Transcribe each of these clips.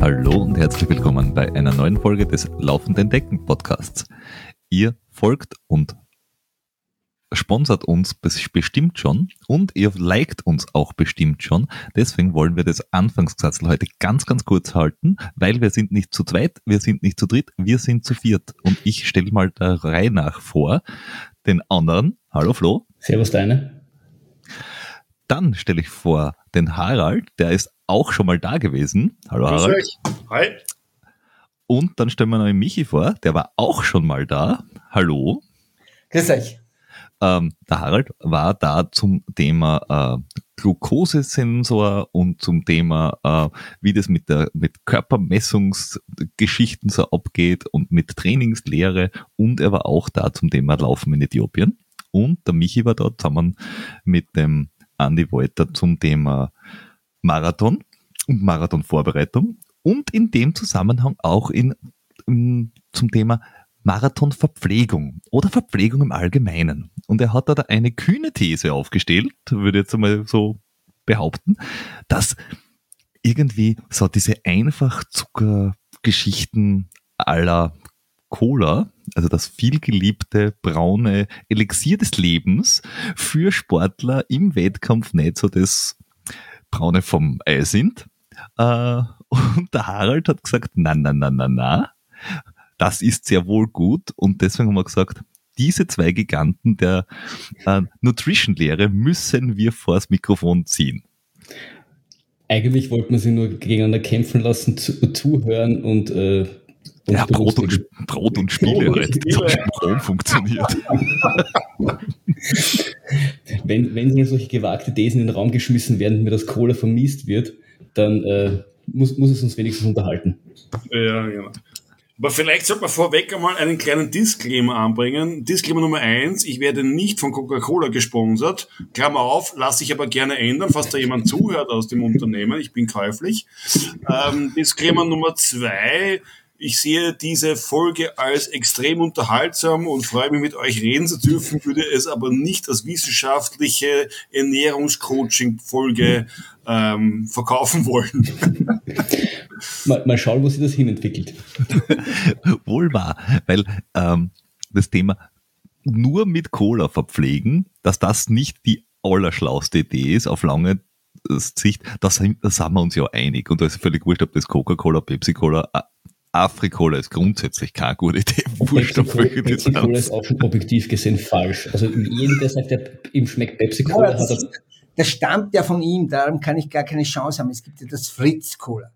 Hallo und herzlich willkommen bei einer neuen Folge des Laufenden Decken Podcasts. Ihr folgt und sponsert uns bestimmt schon und ihr liked uns auch bestimmt schon. Deswegen wollen wir das Anfangsgesetz heute ganz, ganz kurz halten, weil wir sind nicht zu zweit, wir sind nicht zu dritt, wir sind zu viert. Und ich stelle mal der Reihe nach vor den anderen. Hallo Flo. Servus deine. Dann stelle ich vor den Harald, der ist auch schon mal da gewesen. Hallo Grüß Harald. Euch. Hi. Und dann stellen wir noch den Michi vor, der war auch schon mal da. Hallo. Grüß euch. Ähm, der Harald war da zum Thema äh, Glukosesensor und zum Thema, äh, wie das mit der mit Körpermessungsgeschichten so abgeht und mit Trainingslehre und er war auch da zum Thema Laufen in Äthiopien. Und der Michi war da zusammen mit dem Andy Wolter zum Thema Marathon und Marathonvorbereitung und in dem Zusammenhang auch in, in zum Thema Marathonverpflegung oder Verpflegung im Allgemeinen. Und er hat da eine kühne These aufgestellt, würde ich jetzt einmal so behaupten, dass irgendwie so diese Einfachzuckergeschichten aller Cola, also das vielgeliebte braune Elixier des Lebens für Sportler im Wettkampf nicht so das braune vom Ei sind. Äh, und der Harald hat gesagt, na, na, na, na, na, das ist sehr wohl gut. Und deswegen haben wir gesagt, diese zwei Giganten der äh, Nutrition-Lehre müssen wir vors Mikrofon ziehen. Eigentlich wollte man sie nur gegeneinander kämpfen lassen, zu, zuhören und äh, ja, Brot und, Brot und Spiele Brot halt. Spiele. Strom funktioniert. wenn, wenn hier solche gewagte Thesen in den Raum geschmissen werden, mir das Cola vermisst wird, dann äh, muss, muss es uns wenigstens unterhalten. Ja, genau. Aber vielleicht sollte man vorweg einmal einen kleinen Disclaimer anbringen. Disclaimer Nummer eins, ich werde nicht von Coca-Cola gesponsert. Klammer auf, lasse ich aber gerne ändern, falls da jemand zuhört aus dem Unternehmen. Ich bin käuflich. Ähm, Disclaimer Nummer zwei, ich sehe diese Folge als extrem unterhaltsam und freue mich mit euch reden zu dürfen, würde es aber nicht als wissenschaftliche Ernährungscoaching-Folge ähm, verkaufen wollen. mal, mal schauen, wo sich das hinentwickelt. Wohl wahr, weil ähm, das Thema nur mit Cola verpflegen, dass das nicht die allerschlauste Idee ist auf lange Sicht, das, das sind wir uns ja einig. Und da ist völlig wurscht, ob das Coca-Cola, Pepsi-Cola, Afrikola ist grundsätzlich keine gute Idee. Pepsi-Cola ist auch objektiv gesehen falsch. Also jeder, der sagt, der, ihm schmeckt Pepsi-Cola, ja, hat er... Das stammt ja von ihm, darum kann ich gar keine Chance haben. Es gibt ja das Fritz-Cola.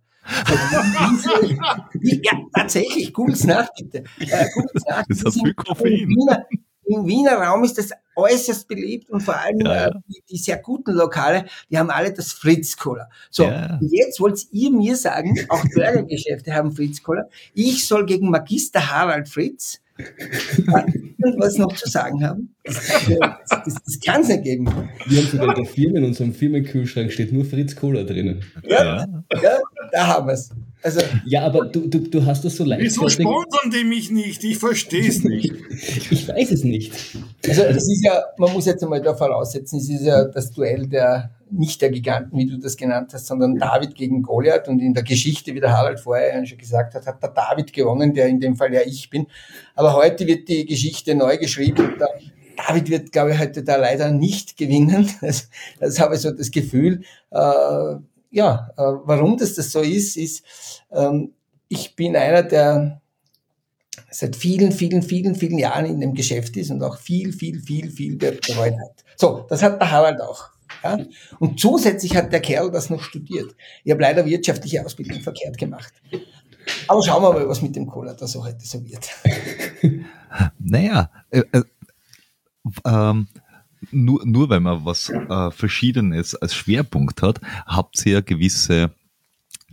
Ja, tatsächlich, gutes nach, bitte. Äh, gutes nach. Das hat viel Koffein im Wiener Raum ist das äußerst beliebt und vor allem ja, ja. Äh, die, die, sehr guten Lokale, die haben alle das Fritz-Cola. So, ja. jetzt wollt ihr mir sagen, auch Burgergeschäfte haben Fritz-Cola, ich soll gegen Magister Harald Fritz was noch zu sagen haben. Das, das, das kann es nicht geben. Wir haben sogar in der Firma, in unserem Firmenkühlschrank steht nur Fritz Cola drinnen. Ja, ja. Da haben wir es. Also, ja, aber du, du, du hast das so leicht. Wieso sponsern die mich nicht? Ich verstehe es nicht. ich weiß es nicht. Also, das ist ja, man muss jetzt einmal da voraussetzen, es ist ja das Duell der nicht der Giganten, wie du das genannt hast, sondern David gegen Goliath. Und in der Geschichte, wie der Harald vorher schon gesagt hat, hat der David gewonnen, der in dem Fall ja ich bin. Aber heute wird die Geschichte neu geschrieben. Der David wird, glaube ich, heute da leider nicht gewinnen. Das, das habe ich so das Gefühl. Äh, ja, äh, warum das, das so ist, ist, ähm, ich bin einer, der seit vielen, vielen, vielen, vielen Jahren in dem Geschäft ist und auch viel, viel, viel, viel betreut hat. So, das hat der Harald auch. Ja? Und zusätzlich hat der Kerl das noch studiert. Ich habe leider wirtschaftliche Ausbildung verkehrt gemacht. Aber schauen wir mal, was mit dem Cola da so heute so wird. Naja, äh, äh, ähm, nur, nur weil man was äh, Verschiedenes als Schwerpunkt hat, habt ihr ja gewisse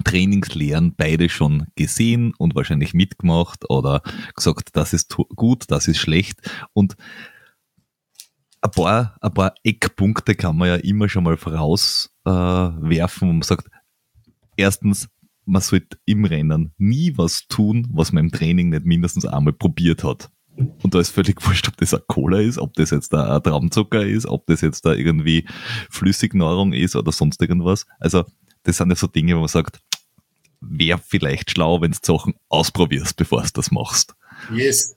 Trainingslehren beide schon gesehen und wahrscheinlich mitgemacht oder gesagt, das ist gut, das ist schlecht. Und ein paar, ein paar Eckpunkte kann man ja immer schon mal vorauswerfen, äh, wo man sagt, erstens, man sollte im Rennen nie was tun, was man im Training nicht mindestens einmal probiert hat. Und da ist völlig wurscht, ob das ein Cola ist, ob das jetzt ein Traumzucker ist, ob das jetzt da irgendwie Flüssignahrung ist oder sonst irgendwas. Also das sind ja so Dinge, wo man sagt, wäre vielleicht schlau, wenn du Sachen ausprobierst, bevor du das machst. Yes.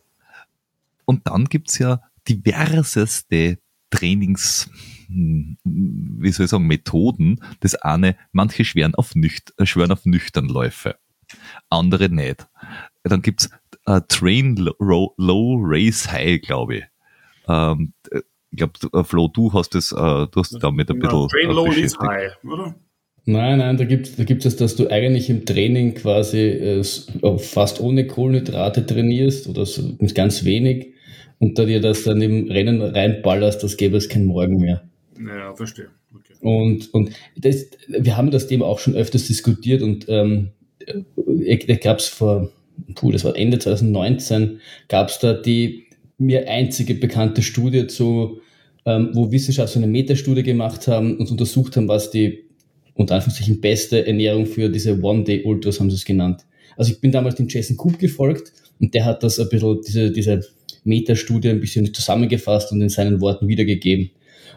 Und dann gibt's ja diverseste Trainings, hm, wie soll ich sagen, Methoden. Das eine, manche schwören auf, nücht, schwören auf Nüchternläufe, andere nicht. Dann gibt's äh, Train low, low, Race High, glaube ich. Ähm, ich glaube, äh, Flo, du hast das, äh, du hast damit ein bisschen. Train äh, Low beschäftigt. High, oder? Nein, nein, da gibt da gibt's es, dass du eigentlich im Training quasi äh, fast ohne Kohlenhydrate trainierst oder so mit ganz wenig und da dir das dann im Rennen reinballerst, das gäbe es kein Morgen mehr. Ja, verstehe. Okay. Und, und das, wir haben das Thema auch schon öfters diskutiert und ähm, äh, da gab es vor, puh, das war Ende 2019, gab es da die mir einzige bekannte Studie zu, ähm, wo Wissenschaftler eine Metastudie gemacht haben und untersucht haben, was die unter Anführungszeichen beste Ernährung für diese One-Day-Ultras haben sie es genannt. Also ich bin damals dem Jason Coop gefolgt und der hat das ein bisschen, diese, diese Metastudie ein bisschen zusammengefasst und in seinen Worten wiedergegeben.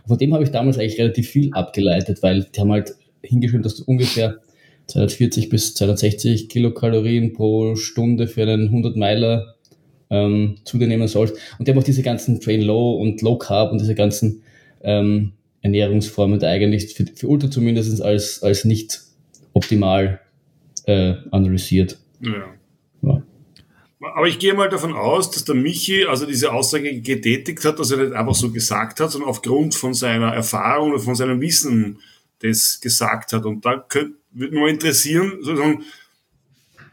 Und von dem habe ich damals eigentlich relativ viel abgeleitet, weil die haben halt hingeschrieben, dass du ungefähr 240 bis 260 Kilokalorien pro Stunde für einen 100 Meiler ähm, zu dir nehmen sollst. Und die haben auch diese ganzen Train Low und Low Carb und diese ganzen ähm, Ernährungsformen da eigentlich für, für Ultra zumindest als, als nicht optimal äh, analysiert. Ja. Ja. Aber ich gehe mal davon aus, dass der Michi also diese Aussage getätigt hat, dass er nicht einfach so gesagt hat, sondern aufgrund von seiner Erfahrung oder von seinem Wissen das gesagt hat. Und da könnte, würde mich mal interessieren, sozusagen,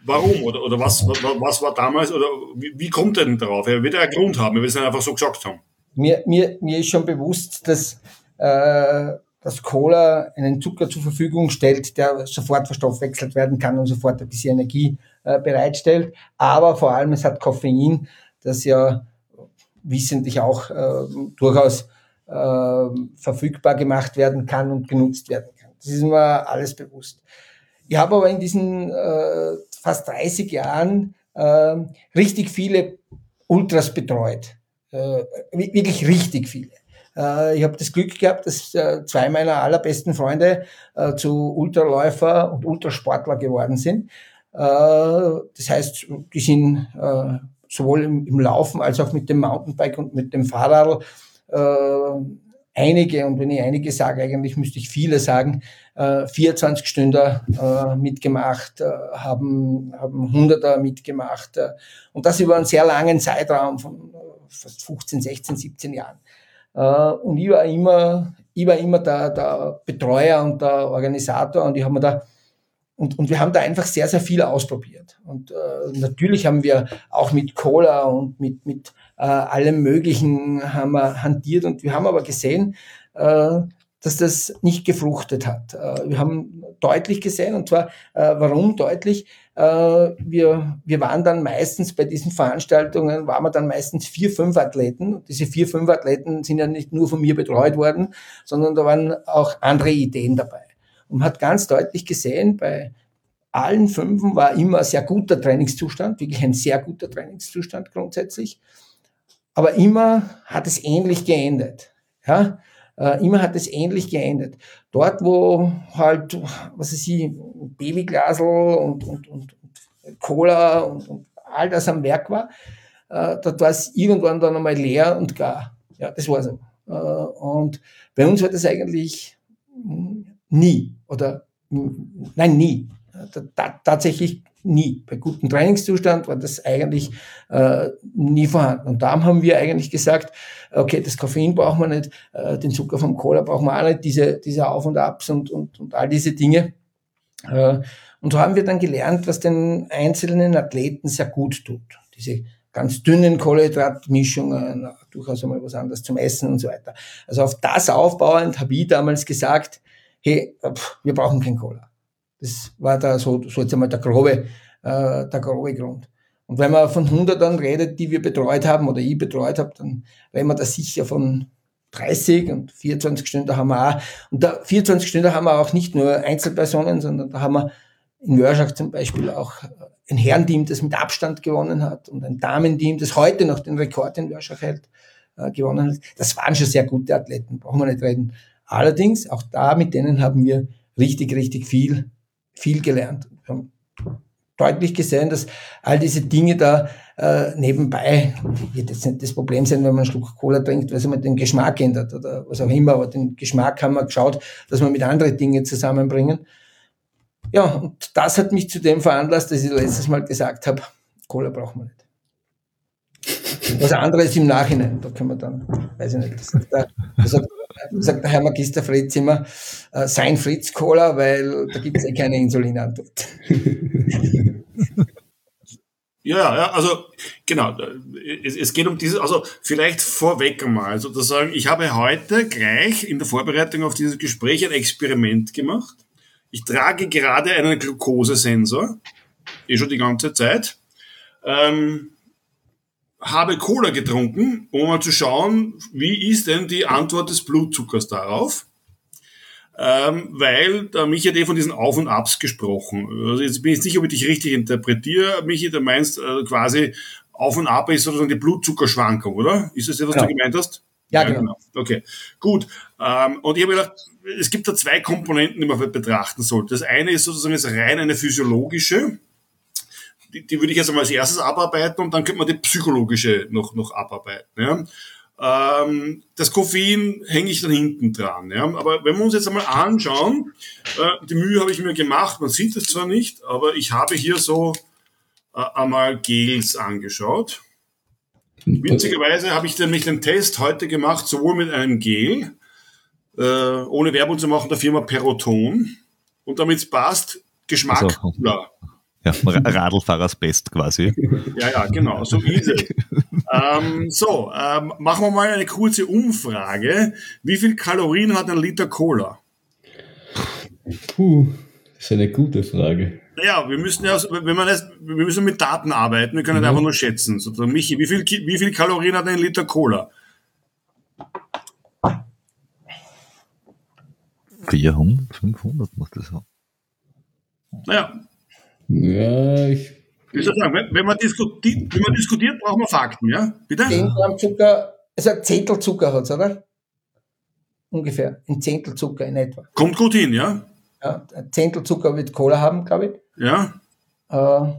warum oder, oder was, was, war damals oder wie, wie kommt er denn darauf? Er wird ja einen Grund haben, er wird es einfach so gesagt haben. Mir, mir, mir ist schon bewusst, dass, äh, dass Cola einen Zucker zur Verfügung stellt, der sofort verstoffwechselt werden kann und sofort ein bisschen Energie äh, bereitstellt. Aber vor allem es hat Koffein, das ja wissentlich auch äh, durchaus äh, verfügbar gemacht werden kann und genutzt werden. Das ist mir alles bewusst. Ich habe aber in diesen äh, fast 30 Jahren äh, richtig viele Ultras betreut. Äh, wi- wirklich richtig viele. Äh, ich habe das Glück gehabt, dass äh, zwei meiner allerbesten Freunde äh, zu Ultraläufer und Ultrasportler geworden sind. Das heißt, die sind äh, sowohl im, Laufen als auch mit dem Mountainbike und mit dem Fahrrad einige, und wenn ich einige sage, eigentlich müsste ich viele sagen, äh, 24 Stunden äh, mitgemacht, äh, haben, haben Hunderter mitgemacht äh, und das über einen sehr langen Zeitraum von äh, fast 15, 16, 17 Jahren. Äh, und ich war immer, ich war immer der, der Betreuer und der Organisator und ich habe mir da und, und wir haben da einfach sehr, sehr viel ausprobiert. Und äh, natürlich haben wir auch mit Cola und mit, mit äh, allem Möglichen haben wir hantiert und wir haben aber gesehen, äh, dass das nicht gefruchtet hat. Äh, wir haben deutlich gesehen, und zwar, äh, warum deutlich? Äh, wir, wir waren dann meistens bei diesen Veranstaltungen, waren wir dann meistens vier, fünf Athleten. Und diese vier, fünf Athleten sind ja nicht nur von mir betreut worden, sondern da waren auch andere Ideen dabei. Und man hat ganz deutlich gesehen, bei allen Fünfen war immer ein sehr guter Trainingszustand, wirklich ein sehr guter Trainingszustand grundsätzlich. Aber immer hat es ähnlich geendet. Ja? Äh, immer hat es ähnlich geendet. Dort, wo halt, was weiß ich, Babyglasel und, und, und, und Cola und, und all das am Werk war, äh, dort war es irgendwann dann einmal leer und gar. Ja, das war so. Äh, und bei uns war das eigentlich mm, nie oder mm, nein, nie. Ta- Tatsächlich nie. Bei gutem Trainingszustand war das eigentlich äh, nie vorhanden. Und darum haben wir eigentlich gesagt, okay, das Koffein brauchen wir nicht, äh, den Zucker vom Cola brauchen wir auch nicht, diese, diese Auf und Abs und, und, und all diese Dinge. Äh, und so haben wir dann gelernt, was den einzelnen Athleten sehr gut tut. Diese ganz dünnen Kohlenhydratmischungen, durchaus einmal was anderes zum Essen und so weiter. Also auf das aufbauend habe ich damals gesagt, hey, pff, wir brauchen kein Cola. Das war da so, so jetzt einmal der grobe, äh, der grobe Grund. Und wenn man von Hundertern redet, die wir betreut haben oder ich betreut habe, dann reden wir da sicher von 30 und 24 Stunden haben wir auch. Und da 24 Stunden haben wir auch nicht nur Einzelpersonen, sondern da haben wir in Wörschach zum Beispiel auch ein Herrenteam, das mit Abstand gewonnen hat und ein Damenteam, das heute noch den Rekord in Warschau hält, äh, gewonnen hat. Das waren schon sehr gute Athleten, brauchen wir nicht reden. Allerdings, auch da, mit denen haben wir richtig, richtig viel, viel gelernt. Wir haben deutlich gesehen, dass all diese Dinge da äh, nebenbei wird jetzt nicht das Problem sein, wenn man einen Schluck Cola trinkt, weil es mal den Geschmack ändert oder was auch immer, aber den Geschmack haben wir geschaut, dass wir mit anderen Dingen zusammenbringen. Ja, und das hat mich zu dem veranlasst, dass ich letztes Mal gesagt habe, Cola brauchen wir nicht. Was anderes im Nachhinein, da können wir dann, weiß ich nicht, das das sagt, sagt der Herr Magister Fritz immer, äh, sein Fritz Cola, weil da gibt es eh keine Insulinantwort. Ja, ja, also genau, es, es geht um dieses, also vielleicht vorweg einmal sozusagen, ich habe heute gleich in der Vorbereitung auf dieses Gespräch ein Experiment gemacht. Ich trage gerade einen Glukosesensor, eh schon die ganze Zeit. Ähm, habe Cola getrunken, um mal zu schauen, wie ist denn die Antwort des Blutzuckers darauf. Ähm, weil da Michi hat eh von diesen Auf und Abs gesprochen. Also jetzt bin ich nicht sicher, ob ich dich richtig interpretiere. Michi, du meinst äh, quasi Auf und Ab ist sozusagen die Blutzuckerschwankung, oder? Ist das ja, was genau. du gemeint hast? Ja, ja genau. genau. Okay, gut. Ähm, und ich habe gedacht, es gibt da zwei Komponenten, die man betrachten sollte. Das eine ist sozusagen jetzt rein eine physiologische, die, die würde ich jetzt einmal als erstes abarbeiten und dann könnte man die psychologische noch, noch abarbeiten. Ja. Ähm, das Koffein hänge ich dann hinten dran. Ja. Aber wenn wir uns jetzt einmal anschauen, äh, die Mühe habe ich mir gemacht, man sieht es zwar nicht, aber ich habe hier so äh, einmal Gels angeschaut. Witzigerweise habe ich nämlich den Test heute gemacht, sowohl mit einem Gel, äh, ohne Werbung zu machen, der Firma Peroton. Und damit es passt, Geschmack also, Ja, Radlfahrers Best quasi. Ja, ja, genau, so ist es. ähm, so, ähm, machen wir mal eine kurze Umfrage. Wie viel Kalorien hat ein Liter Cola? Puh, das ist eine gute Frage. Ja, wir müssen ja, wenn man das, wir müssen mit Daten arbeiten, wir können mhm. einfach nur schätzen. So, Michi, wie viel, wie viel Kalorien hat ein Liter Cola? 400, 500 muss das haben. Naja. Ja, ich. Ich soll sagen, wenn, wenn, man diskutiert, wenn man diskutiert, braucht man Fakten, ja? Bitte? 10 Gramm Zucker, also ein Zehntel Zucker hat es, oder? Ungefähr. Ein Zehntel Zucker in etwa. Kommt gut hin, ja? Ja, ein Zehntel Zucker wird Cola haben, glaube ich. Ja. Äh,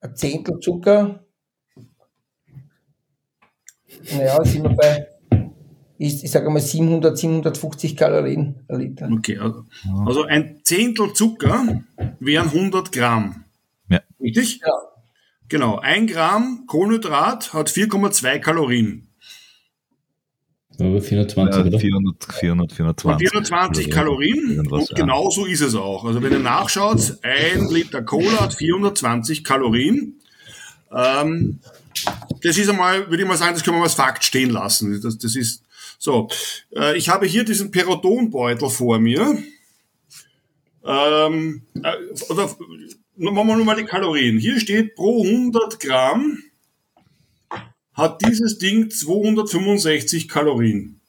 ein Zehntel Zucker. Naja, sind wir bei, ich, ich sage mal 700, 750 Kalorien ein Liter. Okay, also, also ein Zehntel Zucker wären 100 Gramm. Ja. Richtig? Ja. Genau, ein Gramm Kohlenhydrat hat 4,2 Kalorien. Aber 420, ja, oder? 400, 400, 420. 420 Kalorien. Und genau so ist es auch. Also wenn ihr nachschaut, ein Liter Cola hat 420 Kalorien. Ähm, das ist einmal, würde ich mal sagen, das können wir als Fakt stehen lassen. Das, das ist so. Äh, ich habe hier diesen Perotonbeutel vor mir. Ähm, äh, oder, machen wir nur mal die Kalorien. Hier steht pro 100 Gramm hat dieses Ding 265 Kalorien.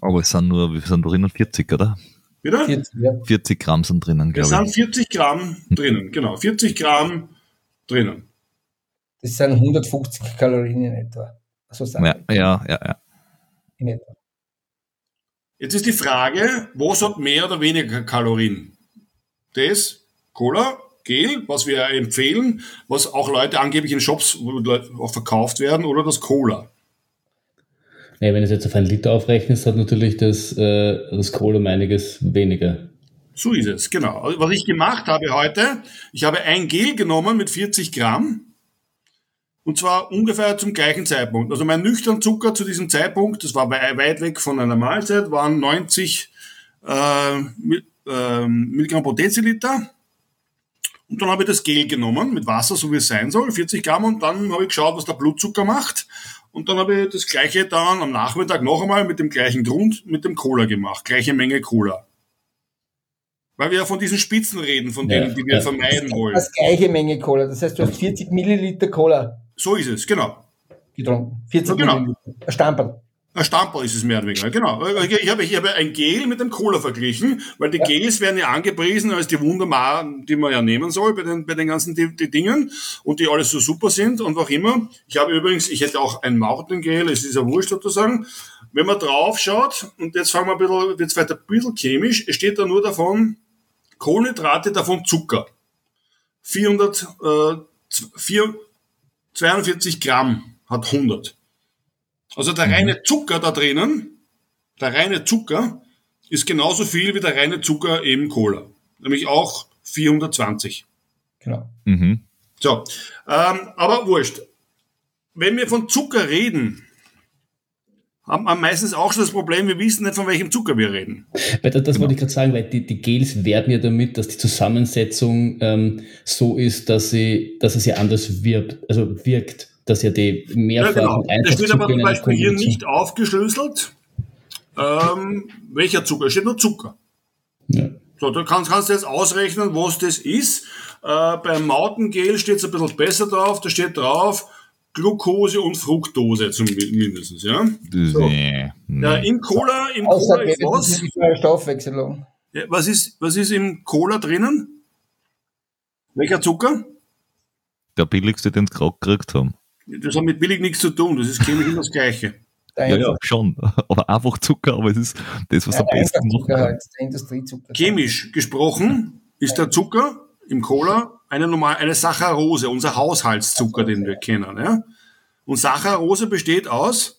Aber es sind nur, wir sind drinnen 40, oder? Bitte? 40, ja. 40 Gramm sind drinnen, glaube ich. Es sind 40 Gramm drinnen, genau. 40 Gramm drinnen. Das sind 150 Kalorien in etwa. So ja, ja, ja, ja. In etwa. Jetzt ist die Frage, was hat mehr oder weniger Kalorien? Das, Cola Gel, was wir empfehlen, was auch Leute angeblich in Shops auch verkauft werden, oder das Cola. Ja, wenn es jetzt auf einen Liter aufrechnest, hat natürlich das, äh, das Cola um einiges weniger. So ist es, genau. Also, was ich gemacht habe heute, ich habe ein Gel genommen mit 40 Gramm und zwar ungefähr zum gleichen Zeitpunkt. Also mein nüchtern Zucker zu diesem Zeitpunkt, das war weit weg von einer Mahlzeit, waren 90 äh, äh, Milligramm pro Deziliter. Und dann habe ich das Gel genommen mit Wasser, so wie es sein soll, 40 Gramm, und dann habe ich geschaut, was der Blutzucker macht. Und dann habe ich das gleiche dann am Nachmittag noch einmal mit dem gleichen Grund, mit dem Cola gemacht. Gleiche Menge Cola. Weil wir ja von diesen Spitzen reden, von denen, ja, die wir ja. vermeiden wollen. Das gleiche Menge Cola. Das heißt, du hast 40 Milliliter Cola. So ist es, genau. Getrunken. 40 ja, genau. Milliliter. Ein Stamperl. Ein Stamperl ist es mehr oder weniger, genau. Ich habe, ich habe ein Gel mit einem Cola verglichen, weil die ja. Gels werden ja angepriesen als die Wundermar, die man ja nehmen soll bei den, bei den ganzen die, die Dingen und die alles so super sind und auch immer. Ich habe übrigens, ich hätte auch ein Mautengel, es ist ja wurscht sozusagen. Wenn man drauf schaut, und jetzt fangen wir ein bisschen, jetzt weiter ein bisschen chemisch, es steht da nur davon, Kohlenhydrate, davon Zucker. 400, äh, 4, 42 Gramm hat 100. Also der reine mhm. Zucker da drinnen, der reine Zucker, ist genauso viel wie der reine Zucker im Cola. Nämlich auch 420. Genau. Mhm. So, ähm, aber wurscht. Wenn wir von Zucker reden, haben wir meistens auch schon das Problem, wir wissen nicht, von welchem Zucker wir reden. Weil das, das genau. wollte ich gerade sagen, weil die, die Gels werden ja damit, dass die Zusammensetzung ähm, so ist, dass sie, dass es ja anders wirkt, also wirkt dass ja die mehrfach ja, genau. Es steht aber zum Beispiel hier nicht aufgeschlüsselt, ähm, welcher Zucker. Es steht nur Zucker. Ja. So, du kannst, kannst du jetzt ausrechnen, was das ist. Äh, beim Mautengel steht es ein bisschen besser drauf. Da steht drauf Glucose und Fructose zumindest. Ja? So. Nee. Ja, in Cola, in Cola ist was? Stoffwechselung. Ja, was, ist, was ist im Cola drinnen? Welcher Zucker? Der billigste, den sie gerade gekriegt haben. Das hat mit billig nichts zu tun, das ist chemisch immer das Gleiche. Ja, ja, schon. Aber einfach Zucker, aber es ist das, was ja, am besten macht. Halt, Industriezucker. Chemisch gesprochen ist der Zucker im Cola eine normal, eine Saccharose, unser Haushaltszucker, den wir kennen, ja. Und Saccharose besteht aus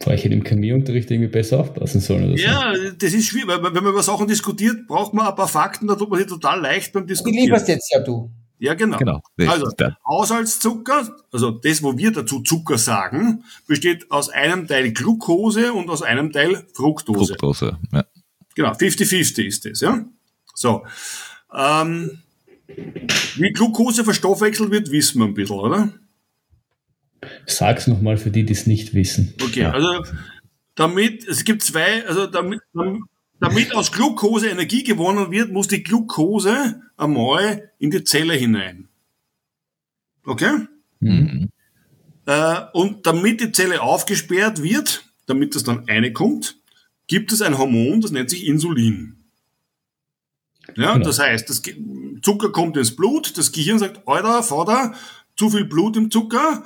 Boah, ich hätte im Chemieunterricht irgendwie besser aufpassen sollen. Oder ja, so. das ist schwierig, weil wenn man über Sachen diskutiert, braucht man ein paar Fakten, da tut man sich total leicht beim Diskutieren. Die lieferst jetzt ja du. Ja, genau. genau. Also, Haushaltszucker, also das, wo wir dazu Zucker sagen, besteht aus einem Teil Glucose und aus einem Teil Fructose. Fructose, ja. Genau, 50-50 ist das, ja. So. Ähm, wie Glucose verstoffwechselt wird, wissen wir ein bisschen, oder? Sag's nochmal für die, die es nicht wissen. Okay, ja. also damit, es gibt zwei, also damit, damit aus Glucose Energie gewonnen wird, muss die Glucose einmal in die Zelle hinein. Okay? Mhm. Äh, und damit die Zelle aufgesperrt wird, damit das dann reinkommt, gibt es ein Hormon, das nennt sich Insulin. Ja, genau. das heißt, das Zucker kommt ins Blut, das Gehirn sagt, Alter, Vater, zu viel Blut im Zucker,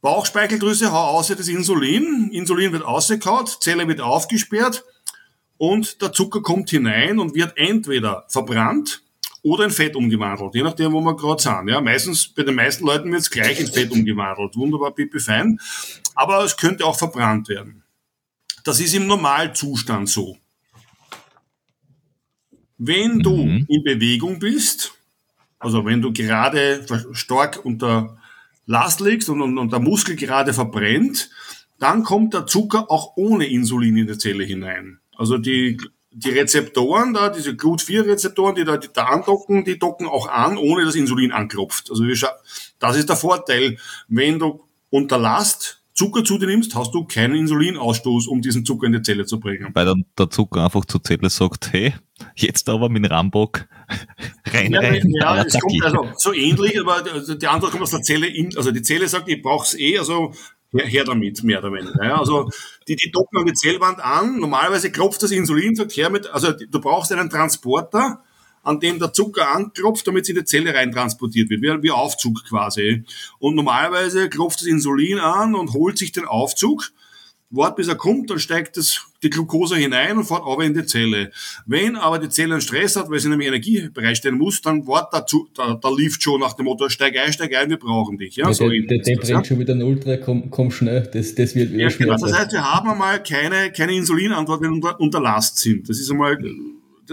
Bauchspeicheldrüse, hau aus das Insulin, Insulin wird ausgekaut, Zelle wird aufgesperrt und der Zucker kommt hinein und wird entweder verbrannt oder in Fett umgewandelt, je nachdem, wo wir gerade sind. Ja, meistens, bei den meisten Leuten wird es gleich in Fett umgewandelt. Wunderbar, pipi fein. Aber es könnte auch verbrannt werden. Das ist im Normalzustand so. Wenn du mhm. in Bewegung bist, also wenn du gerade stark unter Last liegst und, und, und der Muskel gerade verbrennt, dann kommt der Zucker auch ohne Insulin in die Zelle hinein. Also die die Rezeptoren da, diese Glut-4-Rezeptoren, die da, die da andocken, die docken auch an, ohne dass Insulin anklopft. Also das ist der Vorteil. Wenn du unter Last Zucker zu dir nimmst, hast du keinen Insulinausstoß, um diesen Zucker in die Zelle zu bringen. Weil dann der Zucker einfach zur Zelle sagt, hey, jetzt aber mit Rambock rein, ja, rein. Ja, es kommt also so ähnlich, aber die Antwort kommt aus der Zelle in, also die Zelle sagt, ich brauch's eh, also her, her damit, mehr oder weniger. Ja. Also die, die docken an die Zellwand an. Normalerweise klopft das Insulin, sagt her mit, also du brauchst einen Transporter, an dem der Zucker anklopft, damit es in die Zelle rein transportiert wird, wie, wie Aufzug quasi. Und normalerweise klopft das Insulin an und holt sich den Aufzug wart bis er kommt, dann steigt das, die Glucose hinein und fährt aber in die Zelle. Wenn aber die Zelle einen Stress hat, weil sie nämlich Energie bereitstellen muss, dann wart dazu, da, da lief schon nach dem Motto, steig ein, steig ein, wir brauchen dich. Ja, ja so der, der, der bringt ja? schon wieder ein Ultra, komm, komm schnell, das, das wird ja, genau. Das heißt, wir haben einmal keine, keine Insulinantwort, wenn wir unter, unter Last sind. Das ist einmal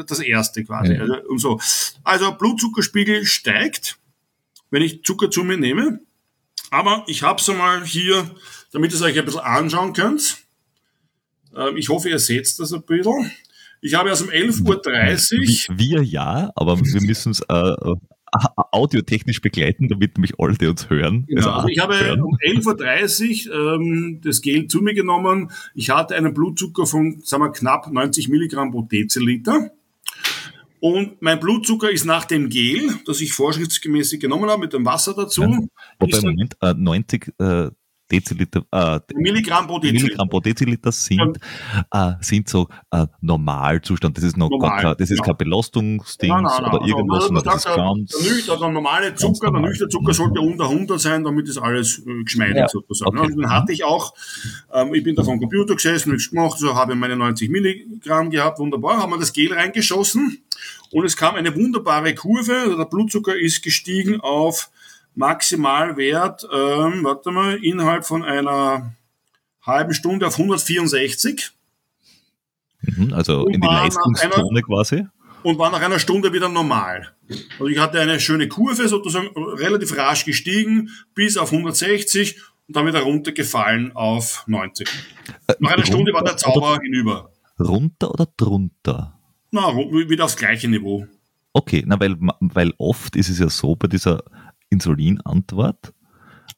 das Erste quasi. Ja. Also, und so. also Blutzuckerspiegel steigt, wenn ich Zucker zu mir nehme. Aber ich habe es einmal hier damit ihr es euch ein bisschen anschauen könnt. Ähm, ich hoffe, ihr seht das ein bisschen. Ich habe erst um 11.30 Uhr. Wir ja, aber wir müssen es äh, audiotechnisch begleiten, damit mich alle, die uns hören. Genau, also ich habe hören. um 11.30 Uhr ähm, das Gel zu mir genommen. Ich hatte einen Blutzucker von sagen wir, knapp 90 Milligramm pro Deziliter. Und mein Blutzucker ist nach dem Gel, das ich vorschriftsgemäß genommen habe, mit dem Wasser dazu. Wobei, Moment, äh, 90 äh, Deziliter, äh, Milligramm pro Deziliter. Milligramm pro Deziliter sind, äh, sind so äh, Normalzustand. Das ist noch Normal, gar kein, das ist ja. kein Belastungsding Nein, nein, nein. oder irgendwas, Also, das ist sagt, der, ganz. der, nüch- der normale Zucker, der normal. nüchterne Zucker sollte unter 100 sein, damit das alles äh, geschmeidet Ja. sozusagen. Okay. Und dann hatte ich auch, ähm, ich bin da vom Computer gesessen, nichts gemacht, so habe ich meine 90 Milligramm gehabt, wunderbar, haben wir das Gel reingeschossen und es kam eine wunderbare Kurve, also der Blutzucker ist gestiegen auf Maximalwert, ähm, warte mal, innerhalb von einer halben Stunde auf 164 Mhm, also Und in die Leistungszone quasi. und war nach einer Stunde wieder normal. Also ich hatte eine schöne Kurve, sozusagen relativ rasch gestiegen, bis auf 160 und dann wieder runtergefallen auf 90. Nach einer Stunde war der Zauber hinüber. Runter oder drunter? Na, wieder aufs gleiche Niveau. Okay, na, weil, weil oft ist es ja so bei dieser Insulinantwort,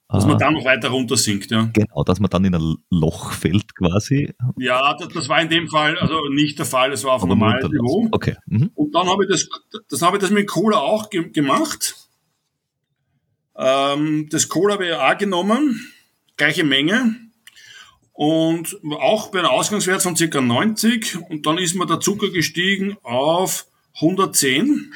Dass äh, man dann noch weiter runter sinkt, ja. genau, dass man dann in ein Loch fällt quasi. Ja, das, das war in dem Fall also nicht der Fall, es war auf normalem. Niveau. Okay. Mhm. Und dann habe ich das, das habe ich das mit Cola auch ge gemacht. Ähm, das Cola habe ich auch genommen, gleiche Menge. Und auch bei einem Ausgangswert von ca. 90. Und dann ist mir der Zucker gestiegen auf 110.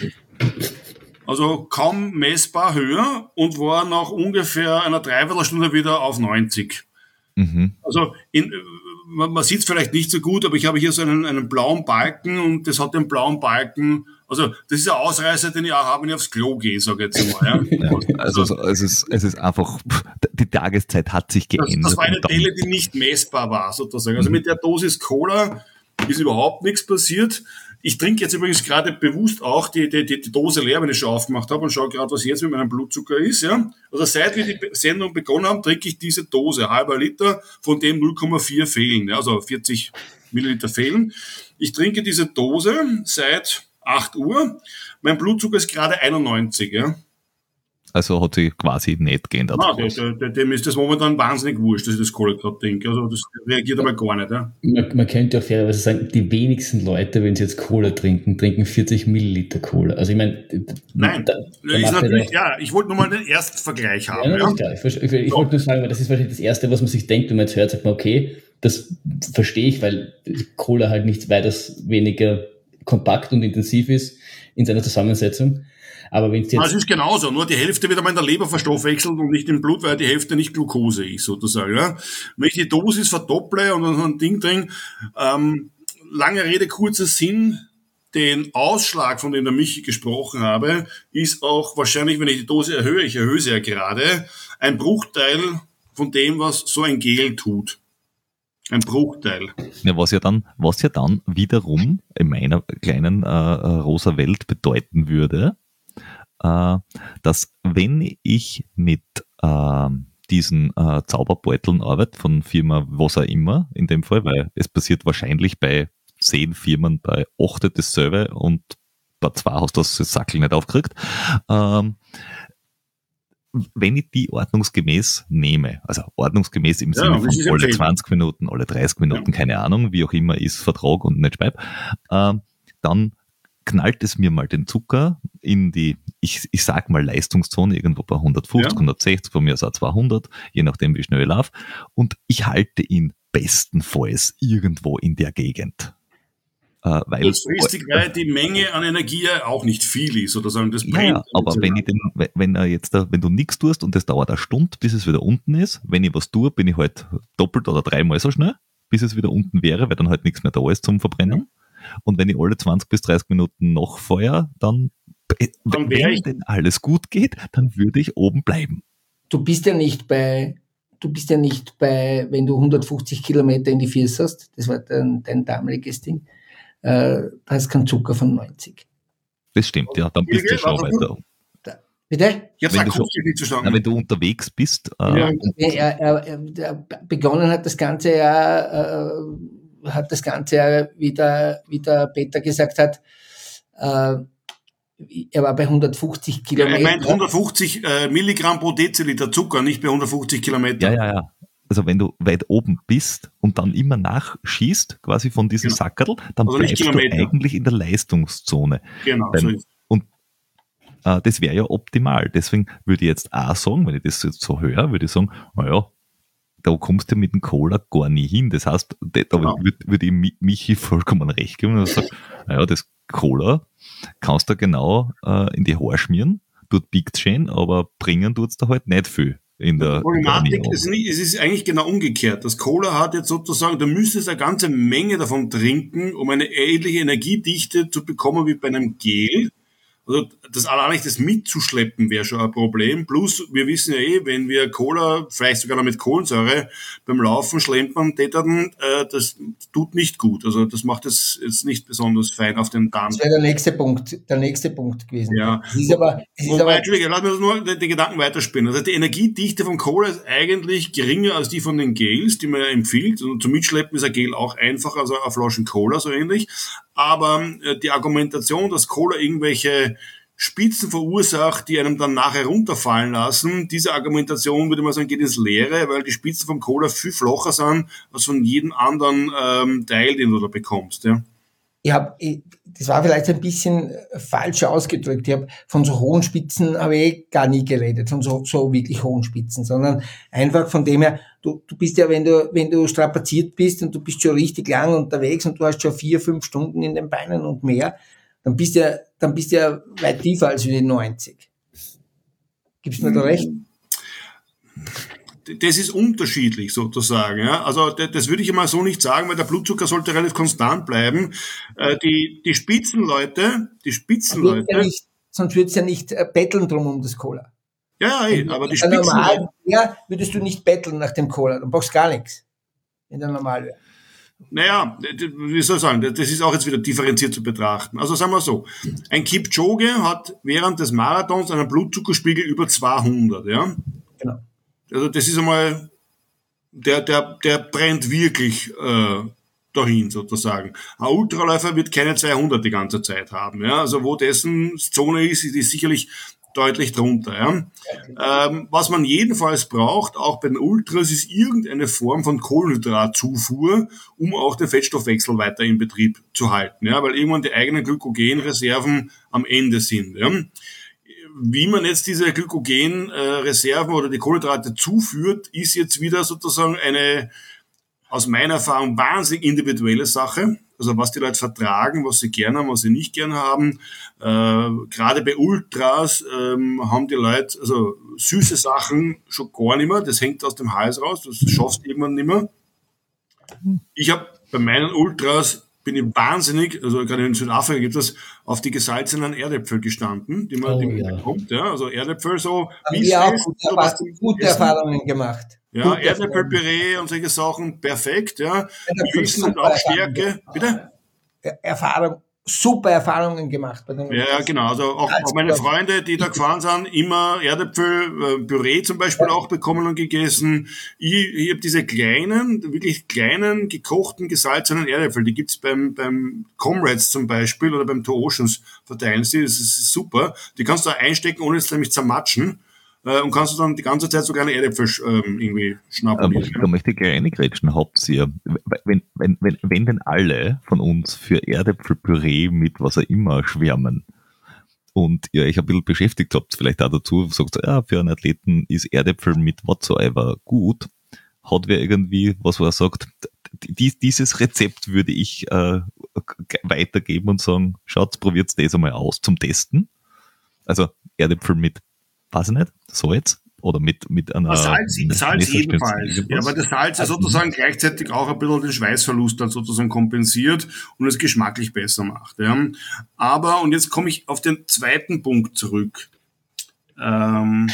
Also kaum messbar höher und war nach ungefähr einer Dreiviertelstunde wieder auf 90. Mhm. Also in, man, man sieht es vielleicht nicht so gut, aber ich habe hier so einen, einen blauen Balken und das hat den blauen Balken. Also das ist ein Ausreißer, den ich auch habe, wenn ich aufs Klo gehe, sage ich jetzt mal. Ja. Ja, also so, es, ist, es ist einfach, die Tageszeit hat sich Das, geändert. das war eine Delle, die nicht messbar war, sozusagen. Also mit der Dosis Cola ist überhaupt nichts passiert. Ich trinke jetzt übrigens gerade bewusst auch die, die, die, Dose leer, wenn ich schon aufgemacht habe und schaue gerade, was jetzt mit meinem Blutzucker ist. Ja? Also seit wir die Sendung begonnen haben, trinke ich diese Dose, halber Liter, von dem 0,4 fehlen. Ja? Also 40 Milliliter fehlen. Ich trinke diese Dose seit 8 Uhr. Mein Blutzucker ist gerade 91. Ja? Also hat sich quasi nicht geändert. Ah, der, dem ist das momentan wahnsinnig wurscht, dass ich das Cola gerade denke. Also das reagiert aber gar nicht. Ja? Man, man könnte auch fairerweise sagen, die wenigsten Leute, wenn sie jetzt Cola trinken, trinken 40 Milliliter Cola. Also ich meine, Nein, da, da ist natürlich, ja, ich wollte nur mal den Erstvergleich haben. ja, Ja, klar. Ich, ich, ich wollte nur sagen, weil das ist wahrscheinlich das Erste, was man sich denkt, wenn man jetzt hört, sagt man, okay, das verstehe ich, weil Cola halt nichts weitaus weniger kompakt und intensiv ist in seiner Zusammensetzung. Aber wenn jetzt Es ist genauso, nur die Hälfte wird einmal in der Leber verstoffwechselt und nicht im Blut, weil die Hälfte nicht Glucose ist, sozusagen. Ja. Wenn ich die Dosis verdopple und dann so ein Ding drin, ähm, lange Rede, kurzer Sinn, den Ausschlag, von dem der Michi gesprochen habe, ist auch wahrscheinlich, wenn ich die Dose erhöhe, ich erhöhe sie ja gerade, ein Bruchteil von dem, was so ein Gel tut. Ein Bruchteil. Ja, was ja dann, was ja dann wiederum in meiner kleinen äh, äh, rosa Welt bedeuten würde, äh, dass wenn ich mit äh, diesen äh, Zauberbeuteln arbeite von Firma was auch immer, in dem Fall, weil es passiert wahrscheinlich bei zehn Firmen bei acht dasselbe und bei zwei hast du das Sackel nicht aufgekriegt. Ähm, wenn ich die ordnungsgemäß nehme, also ordnungsgemäß im Ja, Sinne von alle empfehlend. 20 Minuten, alle 30 Minuten, keine Ahnung, wie auch immer ist Vertrag und nicht Speib, ähm, dann knallt es mir mal den Zucker in die, ich, ich sag mal Leistungszone, irgendwo bei 150, Ja. 160, von mir aus auch 200, je nachdem wie schnell ich laufe, und ich halte ihn bestenfalls irgendwo in der Gegend. Äh, weil, Kurzfristig, weil die Menge an Energie ja auch nicht viel ist, oder sagen, das Ja, brennt. ja, aber wenn ich den, wenn er jetzt da, wenn du nichts tust und das dauert eine Stunde, bis es wieder unten ist, wenn ich was tue, bin ich halt doppelt oder dreimal so schnell, bis es wieder unten wäre, weil dann halt nichts mehr da ist zum Verbrennen. Und wenn ich alle 20 bis 30 Minuten noch feuer, dann, äh, Dann wenn denn alles gut geht, dann würde ich oben bleiben. Du bist ja nicht bei, du bist ja nicht bei, wenn du 150 Kilometer in die Fiers hast, das war dein, dein damaliges Ding, äh, da ist kein Zucker von 90. Das stimmt, ja, dann bist du schon weiter. Bitte? Ich habe wenn du akustisch nicht Na, verstanden. wenn du unterwegs bist, äh, Ja. Er, er, er, er begonnen hat das Ganze ja, äh, hat das Ganze ja, wie der, wie der Peter gesagt hat, äh, er war bei 150 Ja, Kilometer. er meint 150 äh, Milligramm pro Deziliter Zucker, nicht bei 150 Kilometer. Ja, ja, ja. Also wenn du weit oben bist und dann immer nachschießt, quasi von diesem Genau. Sackerl, dann Also bleibst du eigentlich in der Leistungszone. Genau. Beim- So ist. Äh, das wäre ja optimal. Deswegen würde ich jetzt auch sagen, wenn ich das jetzt so höre, würde ich sagen, naja, da kommst du mit dem Cola gar nie hin. Das heißt, da Genau. würde würd ich Michi vollkommen recht geben und sagt, naja, das Cola kannst du genau äh, in die Haare schmieren, tut biegt schön, aber bringen tut's da halt nicht viel in der, Problematik ist nicht, es ist eigentlich genau umgekehrt. Das Cola hat jetzt sozusagen, du müsstest eine ganze Menge davon trinken, um eine ähnliche Energiedichte zu bekommen wie bei einem Gel. Also das allein das mitzuschleppen wäre schon ein Problem. Plus, wir wissen ja eh, wenn wir Cola, vielleicht sogar noch mit Kohlensäure beim Laufen schlempern, täterten, äh, das tut nicht gut. Also das macht es jetzt nicht besonders fein auf den Darm. Das wäre der nächste Punkt, der nächste Punkt gewesen. Ja. Es ist aber, es ist Wobei, aber Entschuldige, lass mich nur den, den Gedanken weiterspinnen. Also die Energiedichte von Cola ist eigentlich geringer als die von den Gels, die man ja empfiehlt. Und zum Mitschleppen ist ein Gel auch einfacher als eine Flaschen Cola, so ähnlich. Aber äh, die Argumentation, dass Cola irgendwelche Spitzen verursacht, die einem dann nachher runterfallen lassen, diese Argumentation, würde man sagen, geht ins Leere, weil die Spitzen vom Cola viel flacher sind als von jedem anderen ähm, Teil, den du da bekommst. Ja. ich hab, ich, das war vielleicht ein bisschen falsch ausgedrückt. Ich hab, von so hohen Spitzen habe ich eh gar nie geredet, von so, so wirklich hohen Spitzen, sondern einfach von dem her, du, du bist ja, wenn du, wenn du strapaziert bist und du bist schon richtig lang unterwegs und du hast schon vier, fünf Stunden in den Beinen und mehr, dann bist du ja, dann bist du ja weit tiefer als die 90. Gibst du mir da recht? das ist unterschiedlich sozusagen. Ja? Also das, würde ich mal so nicht sagen, weil der Blutzucker sollte relativ konstant bleiben. Äh, die, die Spitzenleute, die Spitzenleute, Ja nicht, sonst würdest du ja nicht äh, betteln drum um das Cola. ja, ja, eh, aber die In der Spitzenleute, ja, würdest du nicht betteln nach dem Cola, dann brauchst du gar nichts. In der Normalwelt. Naja, wie soll ich sagen, das ist auch jetzt wieder differenziert zu betrachten. Also sagen wir so, ein Kipchoge hat während des Marathons einen Blutzuckerspiegel über 200, ja. Genau. Also das ist einmal, der, der, der brennt wirklich äh, dahin sozusagen. Ein Ultraläufer wird keine 200 die ganze Zeit haben. Ja? Also wo dessen Zone ist, ist sicherlich deutlich drunter. Ja? Ähm, was man jedenfalls braucht, auch bei den Ultras, ist irgendeine Form von Kohlenhydratzufuhr, um auch den Fettstoffwechsel weiter in Betrieb zu halten. Ja? Weil irgendwann die eigenen Glykogenreserven am Ende sind. Ja? wie man jetzt diese Glykogenreserven oder die Kohlenhydrate zuführt, ist jetzt wieder sozusagen eine aus meiner Erfahrung wahnsinnig individuelle Sache. Also was die Leute vertragen, was sie gerne haben, was sie nicht gerne haben. Äh, Gerade bei Ultras ähm, haben die Leute also süße Sachen schon gar nicht mehr. Das hängt aus dem Hals raus. Das schaffst du irgendwann nicht mehr. Ich habe bei meinen Ultras bin ich wahnsinnig, also gerade in Südafrika gibt es auf die gesalzenen Erdäpfel gestanden, die man, Oh, die man ja. bekommt. Ja, also Erdäpfel so wie auch Fest, gute, so was gute Essen. Erfahrungen gemacht. Ja, Erdäpfelpüree und solche Sachen, perfekt, ja. Wissen und auch Stärke. Bitte? Er- Erfahrung, super Erfahrungen gemacht bei den Ja, genau. Also auch, auch meine Freunde, die da gefahren sind, immer Erdäpfelpüree zum Beispiel auch bekommen und gegessen. Ich, ich habe diese kleinen, wirklich kleinen, gekochten, gesalzenen Erdäpfel, die gibt's beim, beim Comrades zum Beispiel oder beim Two Oceans verteilen sie. Das ist super. Die kannst du einstecken, ohne es nämlich zermatschen. Äh, und kannst du dann die ganze Zeit sogar eine Erdäpfel ähm, irgendwie schnappen. da möchte ich gleich reingrätschen. Habt ihr, wenn, wenn, wenn, wenn denn alle von uns für Erdäpfelpüree mit was auch immer schwärmen und ihr euch ein bisschen beschäftigt habt, vielleicht auch dazu, sagt, ja, für einen Athleten ist Erdäpfel mit whatsoever gut, hat wer irgendwie, was wo er sagt, dies, dieses Rezept würde ich äh, weitergeben und sagen, schaut, probiert das einmal aus zum Testen. Also Erdäpfel mit, weiß ich nicht, Salz oder mit, mit einer Salz, Salz ebenfalls. Ja, aber das Salz ja sozusagen gleichzeitig auch ein bisschen den Schweißverlust dann sozusagen kompensiert und es geschmacklich besser macht. Ja. Aber, und jetzt komme ich auf den zweiten Punkt zurück. Ähm,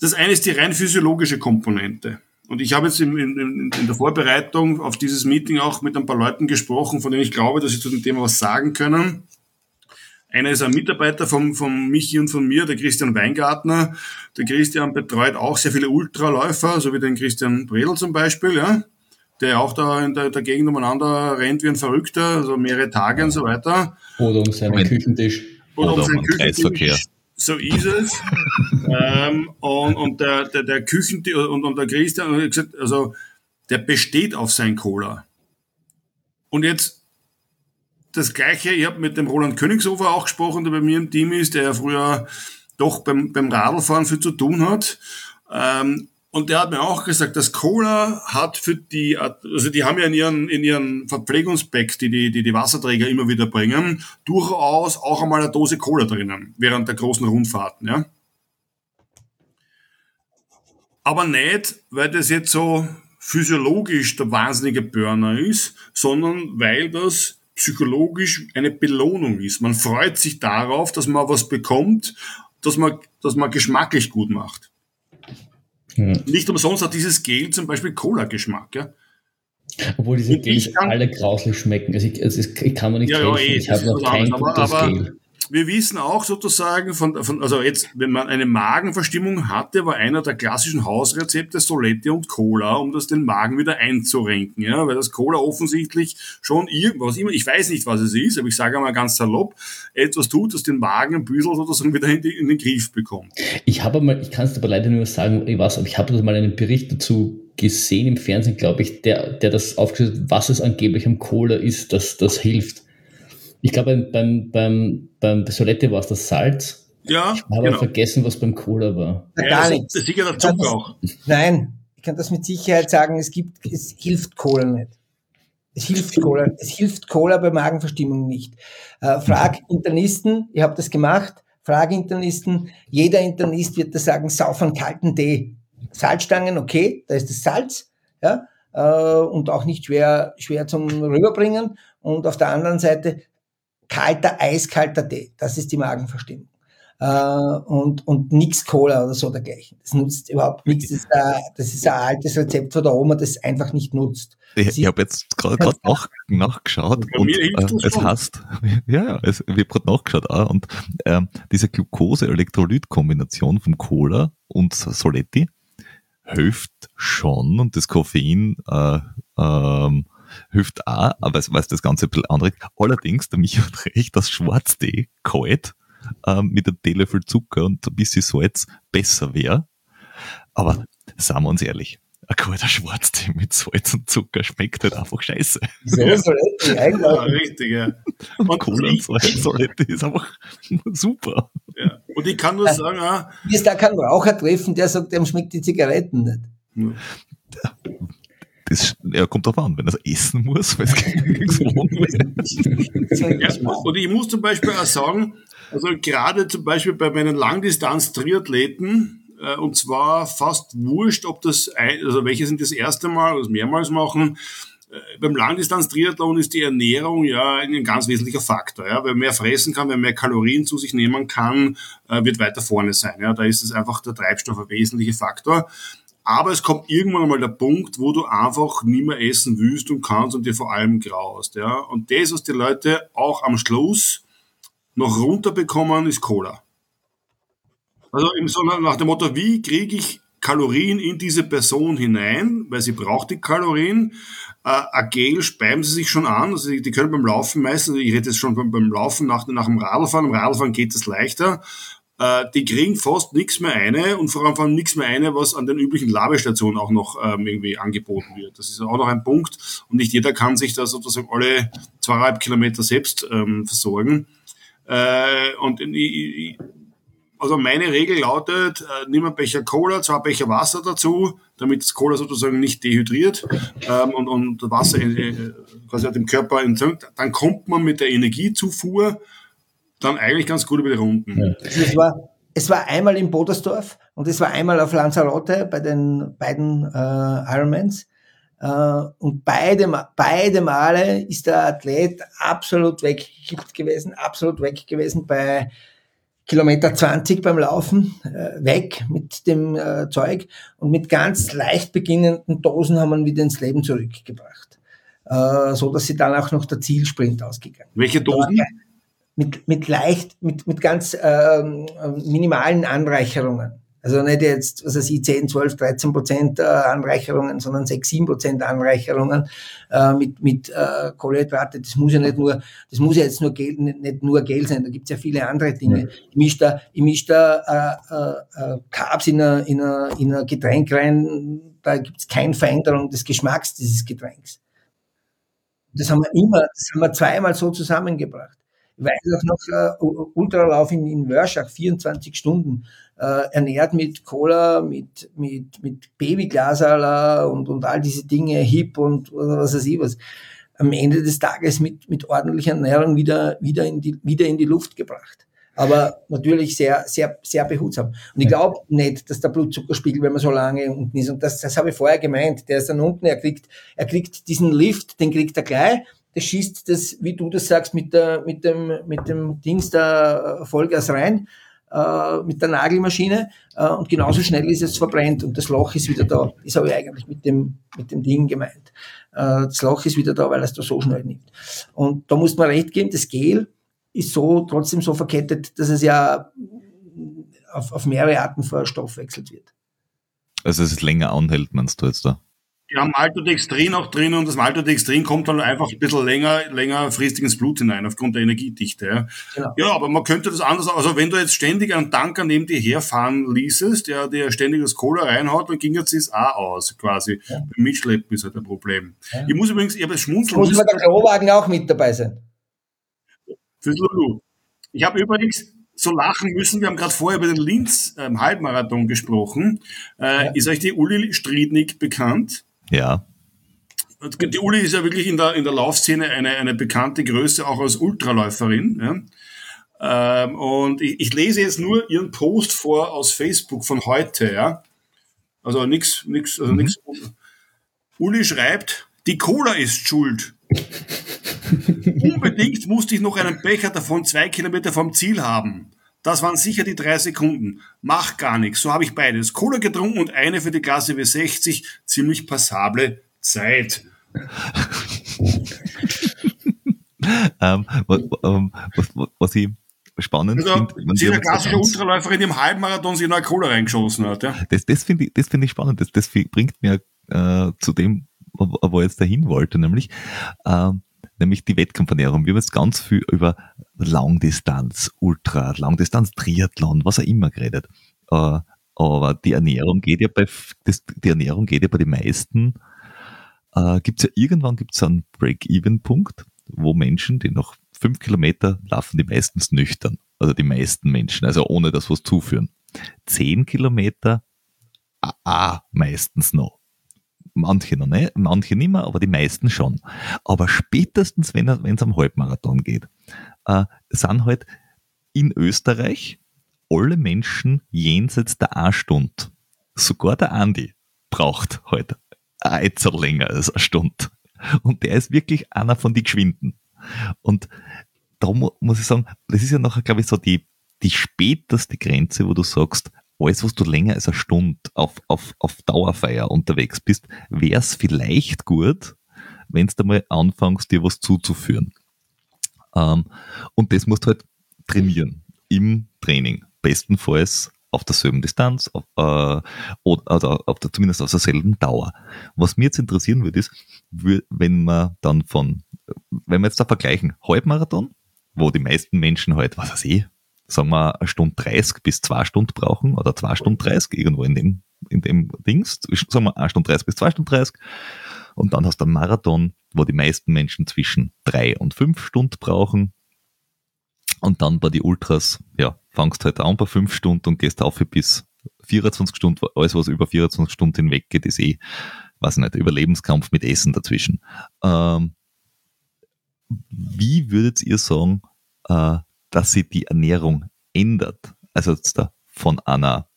das eine ist die rein physiologische Komponente. Und ich habe jetzt in, in, in der Vorbereitung auf dieses Meeting auch mit ein paar Leuten gesprochen, von denen ich glaube, dass sie zu dem Thema was sagen können. Einer ist ein Mitarbeiter vom, vom Michi und von mir, der Christian Weingartner. Der Christian betreut auch sehr viele Ultraläufer, so wie den Christian Bredel zum Beispiel, ja, der auch da in der, der Gegend umeinander rennt wie ein Verrückter, also mehrere Tage und so weiter. Oder um seinen. Küchentisch. Oder um um seinen Kreisverkehr. Küchentisch. So ist es. ähm, und, und der, der, der Küchen und, und der Christian also der besteht auf sein Cola. Und jetzt das Gleiche, ich habe mit dem Roland Königshofer auch gesprochen, der bei mir im Team ist, der ja früher doch beim, beim Radlfahren viel zu tun hat. Ähm, Und der hat mir auch gesagt, dass Cola hat für die, also die haben ja in ihren, in ihren Verpflegungspacks, die die, die die Wasserträger immer wieder bringen, durchaus auch einmal eine Dose Cola drinnen, während der großen Rundfahrten, ja. Aber nicht, weil das jetzt so physiologisch der wahnsinnige Burner ist, sondern weil das psychologisch eine Belohnung ist. Man freut sich darauf, dass man was bekommt, dass man, dass man geschmacklich gut macht. Hm. Nicht umsonst hat dieses Gel zum Beispiel Cola-Geschmack. Ja? Obwohl diese Gels alle grauslich schmecken. Also ich, also ich kann mir nicht ja, helfen. Ja, eh, ich habe noch kein gutes aber, Gel wir wissen auch sozusagen von, von, also jetzt, wenn man eine Magenverstimmung hatte, war einer der klassischen Hausrezepte Solette und Cola, um das den Magen wieder einzurenken, ja, weil das Cola offensichtlich schon irgendwas immer, ich weiß nicht, was es ist, aber ich sage mal ganz salopp, etwas tut, das den Magen ein bisschen sozusagen wieder in, die, in den Griff bekommt. Ich habe mal, ich kann es aber leider nur sagen, ich weiß, aber ich habe mal einen Bericht dazu gesehen im Fernsehen, glaube ich, der, der das aufgeschrieben hat, was es angeblich am Cola ist, dass das hilft. Ich glaube, beim, beim, beim, Solette war es das Salz. Ja, ich habe genau. vergessen, was beim Cola war. Ja, gar nichts. Das ist sicher der Zucker auch. Nein, ich kann das mit Sicherheit sagen, es gibt, es hilft Cola nicht. Es hilft Cola, es hilft Cola bei Magenverstimmung nicht. Äh, frag Internisten, ihr habt das gemacht, frag Internisten, jeder Internist wird da sagen, sauf einen kalten Tee. Salzstangen, okay, da ist das Salz, ja, äh, und auch nicht schwer, schwer zum Rüberbringen. Und auf der anderen Seite kalter, eiskalter Tee. Das ist die Magenverstimmung. Uh, und, und nix Cola oder so dergleichen. Das nutzt überhaupt nichts. Das ist, ein, das ist ein altes Rezept von der Oma, das einfach nicht nutzt. Ich, ich habe jetzt gerade nach, nachgeschaut und äh, es heißt, ja, ja, es, ich habe gerade nachgeschaut auch, und äh, diese Glucose-Elektrolyt-Kombination vom Cola und Soletti hilft schon und das Koffein äh, ähm, hilft auch, aber es weiß das Ganze ein bisschen anregt. Allerdings, der Michael hat recht, dass Schwarztee kalt ähm, mit einem Teelöffel Zucker und ein bisschen Salz besser wäre. Aber sagen wir uns ehrlich, ein kalter Schwarztee mit Salz und Zucker schmeckt halt einfach scheiße. So ja. Soletti, eigentlich. Ja, richtig, ja. Und, Cola und ist einfach super. Ja. Und ich kann nur sagen, ah, Hier ist da kein Raucher treffen, der sagt, dem schmeckt die Zigaretten nicht. Ja das ja, kommt drauf an, wenn er essen muss, weil es ja, Und ich muss zum Beispiel auch sagen, also gerade zum Beispiel bei meinen Langdistanz-Triathleten, äh, und zwar fast wurscht, ob das, ein, also welche sind das erste Mal oder das mehrmals machen, äh, beim Langdistanz-Triathlon ist die Ernährung ja ein ganz wesentlicher Faktor. Ja. Wer mehr fressen kann, wer mehr Kalorien zu sich nehmen kann, äh, wird weiter vorne sein. Ja. Da ist es einfach der Treibstoff ein wesentlicher Faktor. Aber es kommt irgendwann einmal der Punkt, wo du einfach nicht mehr essen willst und kannst und dir vor allem graust. Ja? Und das, was die Leute auch am Schluss noch runterbekommen, ist Cola. Also im so nach dem Motto, wie kriege ich Kalorien in diese Person hinein, weil sie braucht die Kalorien. Äh, ein Gel speiben sie sich schon an, also die, können beim Laufen meistens, ich rede jetzt schon beim, beim Laufen nach, nach dem Radlfahren, im Radlfahren geht es leichter, äh, die kriegen fast nichts mehr eine und vor allem vor nichts mehr eine, was an den üblichen Labestationen auch noch ähm, irgendwie angeboten wird. Das ist auch noch ein Punkt und nicht jeder kann sich da sozusagen alle zweieinhalb Kilometer selbst ähm, versorgen. Äh, und ich, also meine Regel lautet, äh, nimm einen Becher Cola, zwei Becher Wasser dazu, damit das Cola sozusagen nicht dehydriert ähm, und, und Wasser äh, quasi dem Körper entzündet. Dann kommt man mit der Energiezufuhr dann eigentlich ganz gut über die Runden. Ja. Also es, war, es war einmal in Bodersdorf und es war einmal auf Lanzarote bei den beiden äh, Ironmans. Uh, und beide, beide Male ist der Athlet absolut weggekippt gewesen, absolut weg gewesen bei Kilometer 20 beim Laufen, äh, weg mit dem äh, Zeug und mit ganz leicht beginnenden Dosen haben wir ihn wieder ins Leben zurückgebracht. Äh, so dass sie dann auch noch der Zielsprint ausgegangen. Welche Dosen? Mit, mit leicht, mit, mit ganz ähm, minimalen Anreicherungen. Also nicht jetzt, was weiß ich, 10, 12, 13 Prozent äh, Anreicherungen, sondern 6, 7 Prozent Anreicherungen äh, mit, mit äh, Kohlenhydrate. Das muss ja nicht nur, das muss ja jetzt nur Gel, nicht, nicht nur Gel sein, da gibt's ja viele andere Dinge. Ja. Ich mische da, ich misch da äh, äh, äh, Carbs in ein in a, in a Getränk rein, da gibt's keine Veränderung des Geschmacks dieses Getränks. Das haben wir immer, das haben wir zweimal so zusammengebracht. Ich weiß auch noch, äh, Ultralauf in, in Wörschach, 24 Stunden, äh, ernährt mit Cola, mit, mit, mit Babyglasala und, und all diese Dinge, Hip und was weiß ich was. Am Ende des Tages mit, mit ordentlicher Ernährung wieder, wieder, in die, wieder in die Luft gebracht aber natürlich sehr, sehr, sehr behutsam. Und ich glaube nicht, dass der Blutzuckerspiegel, wenn man so lange unten ist, und das, das habe ich vorher gemeint, der ist dann unten, er kriegt, er kriegt diesen Lift, den kriegt er gleich, der schießt das, wie du das sagst, mit der, mit dem, mit dem Dings da Vollgas rein, äh, mit der Nagelmaschine, äh, und genauso schnell ist es verbrennt und das Loch ist wieder da. Das habe ich eigentlich mit dem, mit dem Ding gemeint. Äh, das Loch ist wieder da, weil es da so schnell nimmt. Und da muss man recht geben, das Gel, ist so trotzdem so verkettet, dass es ja auf, auf mehrere Arten verstoffwechselt wird. Also es ist länger anhält, meinst du jetzt da? Ja, Maltodextrin auch drin und das Maltodextrin kommt dann einfach ein bisschen länger, längerfristig ins Blut hinein, aufgrund der Energiedichte. Ja. Genau. ja, aber man könnte das anders, also wenn du jetzt ständig einen Tanker neben dir herfahren ließest, der dir ständig das Cola reinhaut, dann ging jetzt das auch aus, quasi. Ja. Beim Mitschleppen ist halt ein Problem. Ja. Ich muss übrigens, ich habe das schmunzeln. Muss aber der Klowagen auch mit dabei sein? Für Lulu. Ich habe übrigens so lachen müssen. Wir haben gerade vorher über den Linz ähm, Halbmarathon gesprochen. Äh, ja. Ist euch die Uli Striednik bekannt? Ja. Die Uli ist ja wirklich in der, in der Laufszene eine, eine bekannte Größe, auch als Ultraläuferin. Ja. Ähm, und ich, ich, lese jetzt nur ihren Post vor aus Facebook von heute. Ja. Also nichts, nichts, also mhm. nichts. Uli schreibt, die Cola ist schuld. Unbedingt musste ich noch einen Becher davon zwei Kilometer vom Ziel haben. Das waren sicher die drei Sekunden. Mach gar nichts. So habe ich beides. Cola getrunken und eine für die Klasse W60. Ziemlich passable Zeit. ähm, was, ähm, was, was, ich spannend also, finde. Sie eine klassische Ultraläuferin, die im Halbmarathon sich noch Cola reingeschossen hat. Ja? Das, das finde ich, das find ich spannend. Das, das bringt mir äh, zu dem, wo, er jetzt dahin wollte, nämlich, äh, nämlich die Wettkampfernährung. Wir haben jetzt ganz viel über Langdistanz, Ultra, Langdistanz, Triathlon, was auch immer geredet. Äh, aber die Ernährung geht ja bei, die Ernährung geht ja bei den meisten, äh, gibt's ja irgendwann gibt's einen Break-Even-Punkt, wo Menschen, die noch fünf Kilometer laufen, die meistens nüchtern. Also die meisten Menschen, also ohne das was zuführen. Zehn Kilometer, ah meistens noch. Manche noch nicht, manche nicht mehr, aber die meisten schon. Aber spätestens, wenn es am Halbmarathon geht, äh, sind halt in Österreich alle Menschen jenseits der A-Stunde. Sogar der Andi braucht halt ein länger als eine Stunde. Und der ist wirklich einer von den Geschwinden. Und da muss ich sagen, das ist ja nachher, glaube ich, so die, die späteste Grenze, wo du sagst, alles, was du länger als eine Stunde auf, auf, auf Dauerfeier unterwegs bist, wäre es vielleicht gut, wenn du mal anfängst, dir was zuzuführen. Ähm, und das musst du halt trainieren im Training. Bestenfalls auf derselben Distanz, auf, äh, oder, also auf der, zumindest auf derselben Dauer. Was mir jetzt interessieren würde, ist, wenn man dann von, wenn wir jetzt da vergleichen, Halbmarathon, wo die meisten Menschen halt, was weiß ich, sagen wir, eine Stunde 30 bis zwei Stunden brauchen oder zwei Stunden 30 irgendwo in dem, in dem Dings, sagen wir, eine Stunde 30 bis zwei Stunden 30. Und dann hast du einen Marathon, wo die meisten Menschen zwischen drei und fünf Stunden brauchen. Und dann bei die Ultras, ja, fangst halt an bei fünf Stunden und gehst auf bis 24 Stunden. Alles, was über 24 Stunden hinweg geht, ist eh, weiß nicht, Überlebenskampf mit Essen dazwischen. Ähm, wie würdet ihr sagen, äh, dass sich die Ernährung ändert. Also jetzt da von einer,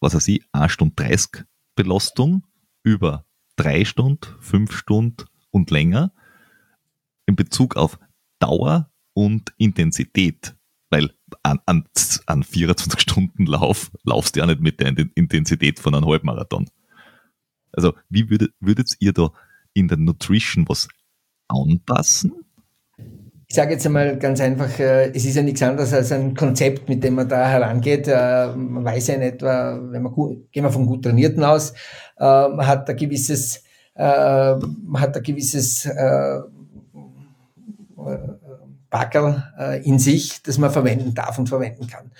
was weiß ich, 1 Stunde 30 Belastung über 3 Stunden, 5 Stunden und länger in Bezug auf Dauer und Intensität. Weil an, an, an 24 Stunden Lauf laufst du ja nicht mit der Intensität von einem Halbmarathon. Also wie würdet, würdet ihr da in der Nutrition was anpassen? Ich sage jetzt einmal ganz einfach, äh, es ist ja nichts anderes als ein Konzept, mit dem man da herangeht. Äh, man weiß ja in etwa, wenn man gut, gehen wir von gut trainierten aus, äh, man hat ein gewisses, man hat ein gewisses Backel in sich, das man verwenden darf und verwenden kann.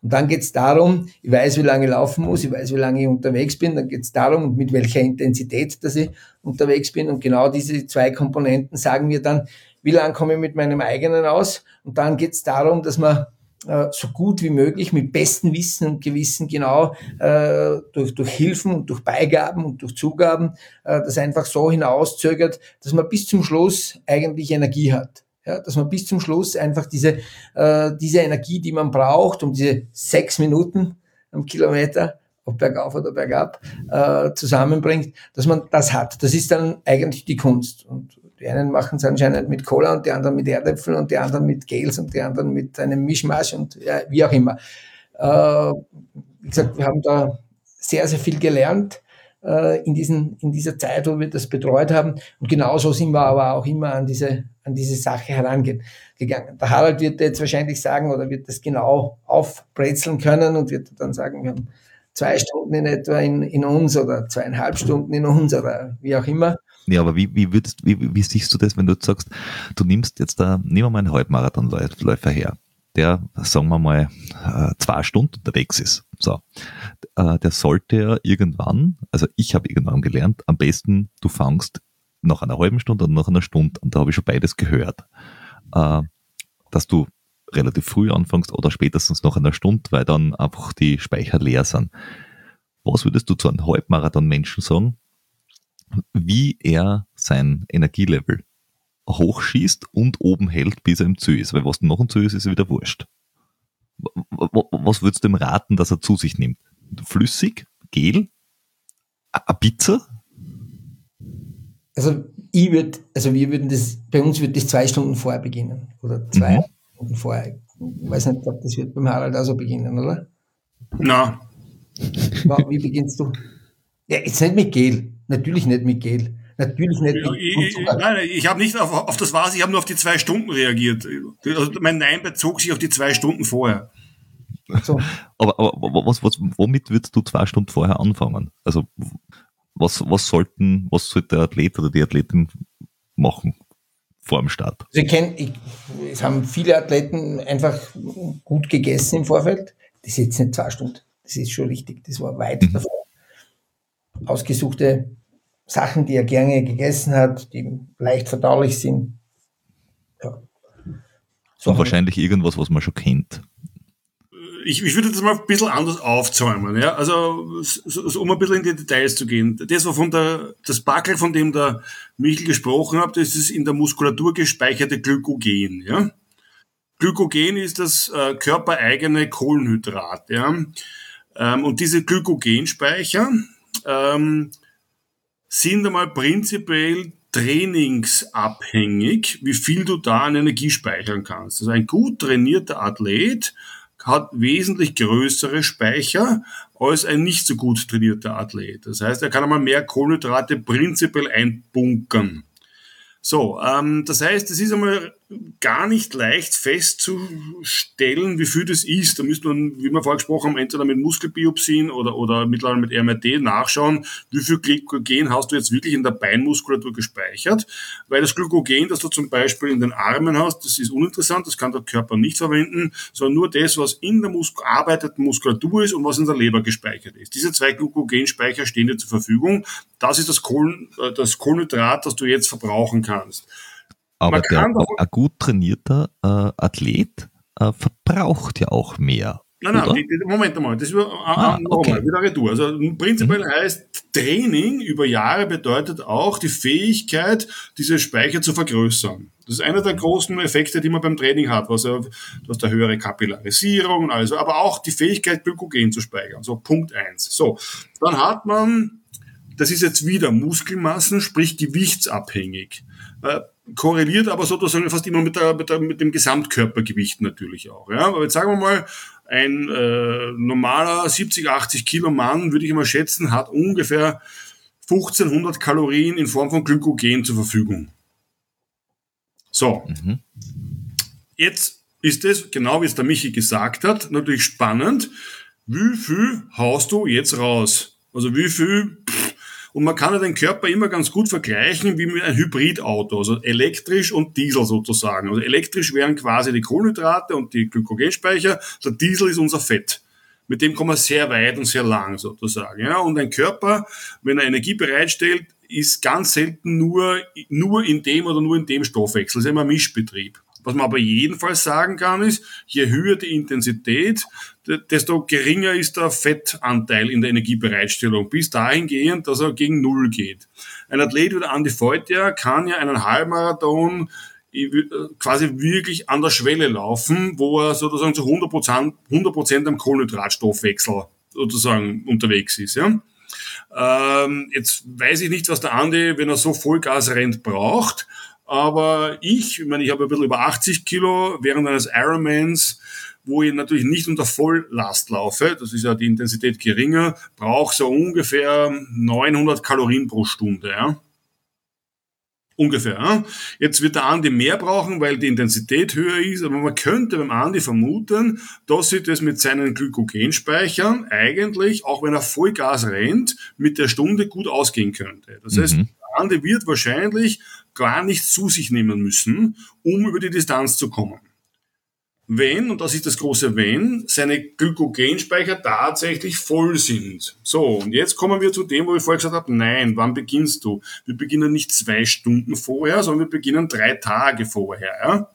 Und dann geht es darum, ich weiß, wie lange ich laufen muss, ich weiß, wie lange ich unterwegs bin, dann geht es darum, mit welcher Intensität dass ich unterwegs bin. Und genau diese zwei Komponenten sagen mir dann, wie lange komme ich mit meinem eigenen aus. Und dann geht es darum, dass man äh, so gut wie möglich mit bestem Wissen und Gewissen genau äh, durch, durch Hilfen und durch Beigaben und durch Zugaben äh, das einfach so hinauszögert, dass man bis zum Schluss eigentlich Energie hat. Ja, dass man bis zum Schluss einfach diese, äh, diese Energie, die man braucht, um diese sechs Minuten am Kilometer, ob bergauf oder bergab, äh, zusammenbringt, dass man das hat. Das ist dann eigentlich die Kunst. Und die einen machen es anscheinend mit Cola und die anderen mit Erdäpfeln und die anderen mit Gels und die anderen mit einem Mischmasch und ja, wie auch immer. Äh, wie gesagt, wir haben da sehr, sehr viel gelernt äh, in, diesen, in dieser Zeit, wo wir das betreut haben. Und genauso sind wir aber auch immer an diese, an diese Sache herangegangen. Der Harald wird jetzt wahrscheinlich sagen oder wird das genau aufbrezeln können und wird dann sagen, wir haben zwei Stunden in etwa in, in uns oder zweieinhalb Stunden in uns oder wie auch immer. Ja, aber wie, wie, würdest, wie, wie siehst du das, wenn du sagst, du nimmst jetzt da, nehmen wir mal einen Halbmarathonläufer her, der, sagen wir mal, äh, zwei Stunden unterwegs ist. So. Äh, der sollte ja irgendwann, also ich habe irgendwann gelernt, am besten du fangst nach einer halben Stunde und nach einer Stunde, und da habe ich schon beides gehört, äh, dass du relativ früh anfängst oder spätestens nach einer Stunde, weil dann einfach die Speicher leer sind. Was würdest du zu einem Halbmarathon-Menschen sagen, wie er sein Energielevel hochschießt und oben hält, bis er im Ziel ist? Weil was noch im Ziel ist, ist wieder wurscht. Was würdest du ihm raten, dass er zu sich nimmt? Flüssig? Gel? A Pizza? Also ich würde, also wir würden das, bei uns wird das zwei Stunden vorher beginnen. Oder zwei. Mhm Stunden vorher. Ich weiß nicht, ob das wird beim Harald auch so beginnen, oder? Na. Wie beginnst du? Ja, jetzt nicht mit Gel. Natürlich nicht mit Gel. Natürlich nicht. mit ich, nein, ich habe nicht auf, auf das was, ich habe nur auf die zwei Stunden reagiert. Also mein Nein bezog sich auf die zwei Stunden vorher. So. Aber, aber was, was, womit würdest du zwei Stunden vorher anfangen? Also was, was sollten, was sollte der Athlet oder die Athletin machen? vor dem Start? Also ich kenne, es haben viele Athleten einfach gut gegessen im Vorfeld. Das ist jetzt nicht zwei Stunden. Das ist schon richtig. Das war weit mhm. davor. Ausgesuchte Sachen, die er gerne gegessen hat, die leicht verdaulich sind. Ja. So Und wahrscheinlich irgendwas, was man schon kennt ich, ich würde das mal ein bisschen anders aufzäumen, ja. Also, so, so, um ein bisschen in die Details zu gehen. Das war von der, das Backel, von dem der Michel gesprochen hat, das ist in der Muskulatur gespeicherte Glykogen, ja. Glykogen ist das äh, körpereigene Kohlenhydrat, ja. Ähm, und diese Glykogenspeicher ähm, sind einmal prinzipiell trainingsabhängig, wie viel du da an Energie speichern kannst. Also ein gut trainierter Athlet hat wesentlich größere Speicher als ein nicht so gut trainierter Athlet. Das heißt, er kann einmal mehr Kohlenhydrate prinzipiell einbunkern. So, ähm, das heißt, es ist einmal gar nicht leicht festzustellen, wie viel das ist. Da müsste man, wie wir vorher gesprochen haben, entweder mit Muskelbiopsien oder, oder mittlerweile mit RMRT nachschauen, wie viel Glykogen hast du jetzt wirklich in der Beinmuskulatur gespeichert. Weil das Glykogen, das du zum Beispiel in den Armen hast, das ist uninteressant, das kann der Körper nicht verwenden, sondern nur das, was in der Mus arbeiteten Muskulatur ist und was in der Leber gespeichert ist. Diese zwei Glykogenspeicher stehen dir zur Verfügung. Das ist das, Kohlen, äh, das Kohlenhydrat, das du jetzt verbrauchen kannst. Aber der, ein gut trainierter äh, Athlet äh, verbraucht ja auch mehr. Nein, nein, die, die, Moment einmal, das ist wieder, ah, okay. wieder Retour. Also prinzipiell mhm. heißt Training über Jahre bedeutet auch die Fähigkeit, diese Speicher zu vergrößern. Das ist einer der großen Effekte, die man beim Training hat. Also, du hast eine höhere Kapillarisierung, also, aber auch die Fähigkeit, Glykogen zu speichern. So, Punkt eins. So, dann hat man, das ist jetzt wieder Muskelmassen, sprich gewichtsabhängig. Korreliert aber sozusagen fast immer mit, der, mit, der, mit dem Gesamtkörpergewicht natürlich auch. Ja? Aber jetzt sagen wir mal, ein äh, normaler 70, 80 Kilo Mann, würde ich mal schätzen, hat ungefähr 1500 Kalorien in Form von Glykogen zur Verfügung. So. Mhm. Jetzt ist es, genau wie es der Michi gesagt hat, natürlich spannend. Wie viel haust du jetzt raus? Also wie viel pff, und man kann ja den Körper immer ganz gut vergleichen wie mit einem Hybridauto, also elektrisch und Diesel sozusagen. Also elektrisch wären quasi die Kohlenhydrate und die Glykogenspeicher, der Diesel ist unser Fett. Mit dem kommen wir sehr weit und sehr lang sozusagen. Ja, und ein Körper, wenn er Energie bereitstellt, ist ganz selten nur, nur in dem oder nur in dem Stoffwechsel. Das ist immer ein Mischbetrieb. Was man aber jedenfalls sagen kann, ist, je höher die Intensität, desto geringer ist der Fettanteil in der Energiebereitstellung, bis dahingehend, dass er gegen Null geht. Ein Athlet wie der Andi Feutja kann ja einen Halbmarathon quasi wirklich an der Schwelle laufen, wo er sozusagen zu 100 Prozent, 100 am Kohlenhydratstoffwechsel sozusagen unterwegs ist. Ja? Ähm, jetzt weiß ich nicht, was der Andi, wenn er so Vollgas rennt, braucht. Aber ich, ich meine, ich habe ein bisschen über 80 Kilo während eines Ironmans, wo ich natürlich nicht unter Volllast laufe, das ist ja die Intensität geringer, brauche so ungefähr 900 Kalorien pro Stunde. Ja? Ungefähr. Ja? Jetzt wird der Andi mehr brauchen, weil die Intensität höher ist, aber man könnte beim Andi vermuten, dass sich das mit seinen Glykogenspeichern eigentlich, auch wenn er Vollgas rennt, mit der Stunde gut ausgehen könnte. Das mhm. heißt, der Andi wird wahrscheinlich gar nichts zu sich nehmen müssen, um über die Distanz zu kommen wenn, und das ist das große Wenn, seine Glykogenspeicher tatsächlich voll sind. So, und jetzt kommen wir zu dem, wo ich vorher gesagt habe, nein, wann beginnst du? Wir beginnen nicht zwei Stunden vorher, sondern wir beginnen drei Tage vorher. Ja?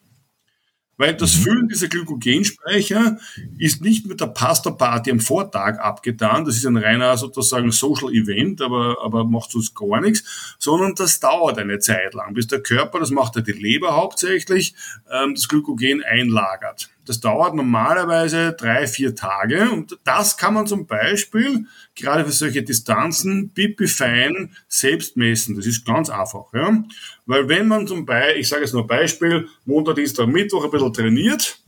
Weil das mhm. Füllen dieser Glykogenspeicher ist nicht mit der Pasta-Party am Vortag abgetan, das ist ein reiner sozusagen Social Event, aber, aber macht uns gar nichts, sondern das dauert eine Zeit lang, bis der Körper, das macht ja die Leber hauptsächlich, ähm, das Glykogen einlagert. Das dauert normalerweise drei, vier Tage und das kann man zum Beispiel gerade für solche Distanzen pipi fein selbst messen. Das ist ganz einfach. Ja? Weil wenn man zum Beispiel, ich sage jetzt nur Beispiel, Montag, Dienstag, Mittwoch ein bisschen trainiert,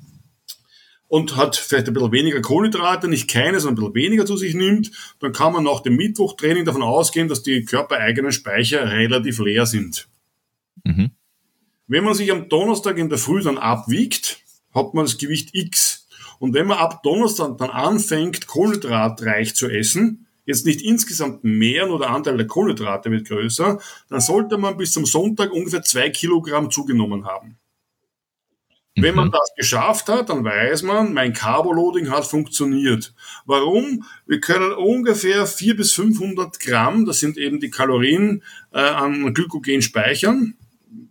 und hat vielleicht ein bisschen weniger Kohlenhydrate, nicht keine, sondern ein bisschen weniger zu sich nimmt, dann kann man nach dem Mittwochtraining davon ausgehen, dass die körpereigenen Speicher relativ leer sind. Mhm. Wenn man sich am Donnerstag in der Früh dann abwiegt, hat man das Gewicht X. Und wenn man ab Donnerstag dann anfängt, kohlenhydratreich zu essen, jetzt nicht insgesamt mehr, nur der Anteil der Kohlenhydrate wird größer, dann sollte man bis zum Sonntag ungefähr zwei Kilogramm zugenommen haben. Mhm. Wenn man mhm. das geschafft hat, dann weiß man, mein Carboloading hat funktioniert. Warum? Wir können ungefähr 400 bis 500 Gramm, das sind eben die Kalorien, äh, an Glykogen speichern.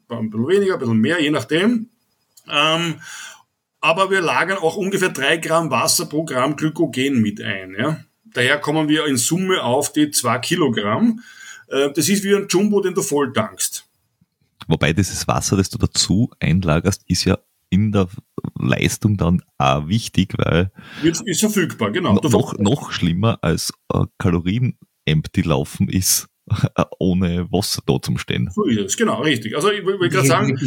Ein bisschen weniger, ein bisschen mehr, je nachdem. Ähm, aber wir lagern auch ungefähr drei Gramm Wasser pro Gramm Glykogen mit ein. Ja? Daher kommen wir in Summe auf die zwei Kilogramm. Äh, das ist wie ein Jumbo, den du voll tankst. Wobei dieses Wasser, das du dazu einlagerst, ist ja in der Leistung dann auch wichtig, weil Jetzt ist verfügbar, genau. Noch, noch schlimmer als äh, Kalorien-Empty laufen ist, ohne Wasser da zum Stehen. So ist es, genau, richtig. Also ich will gerade sagen,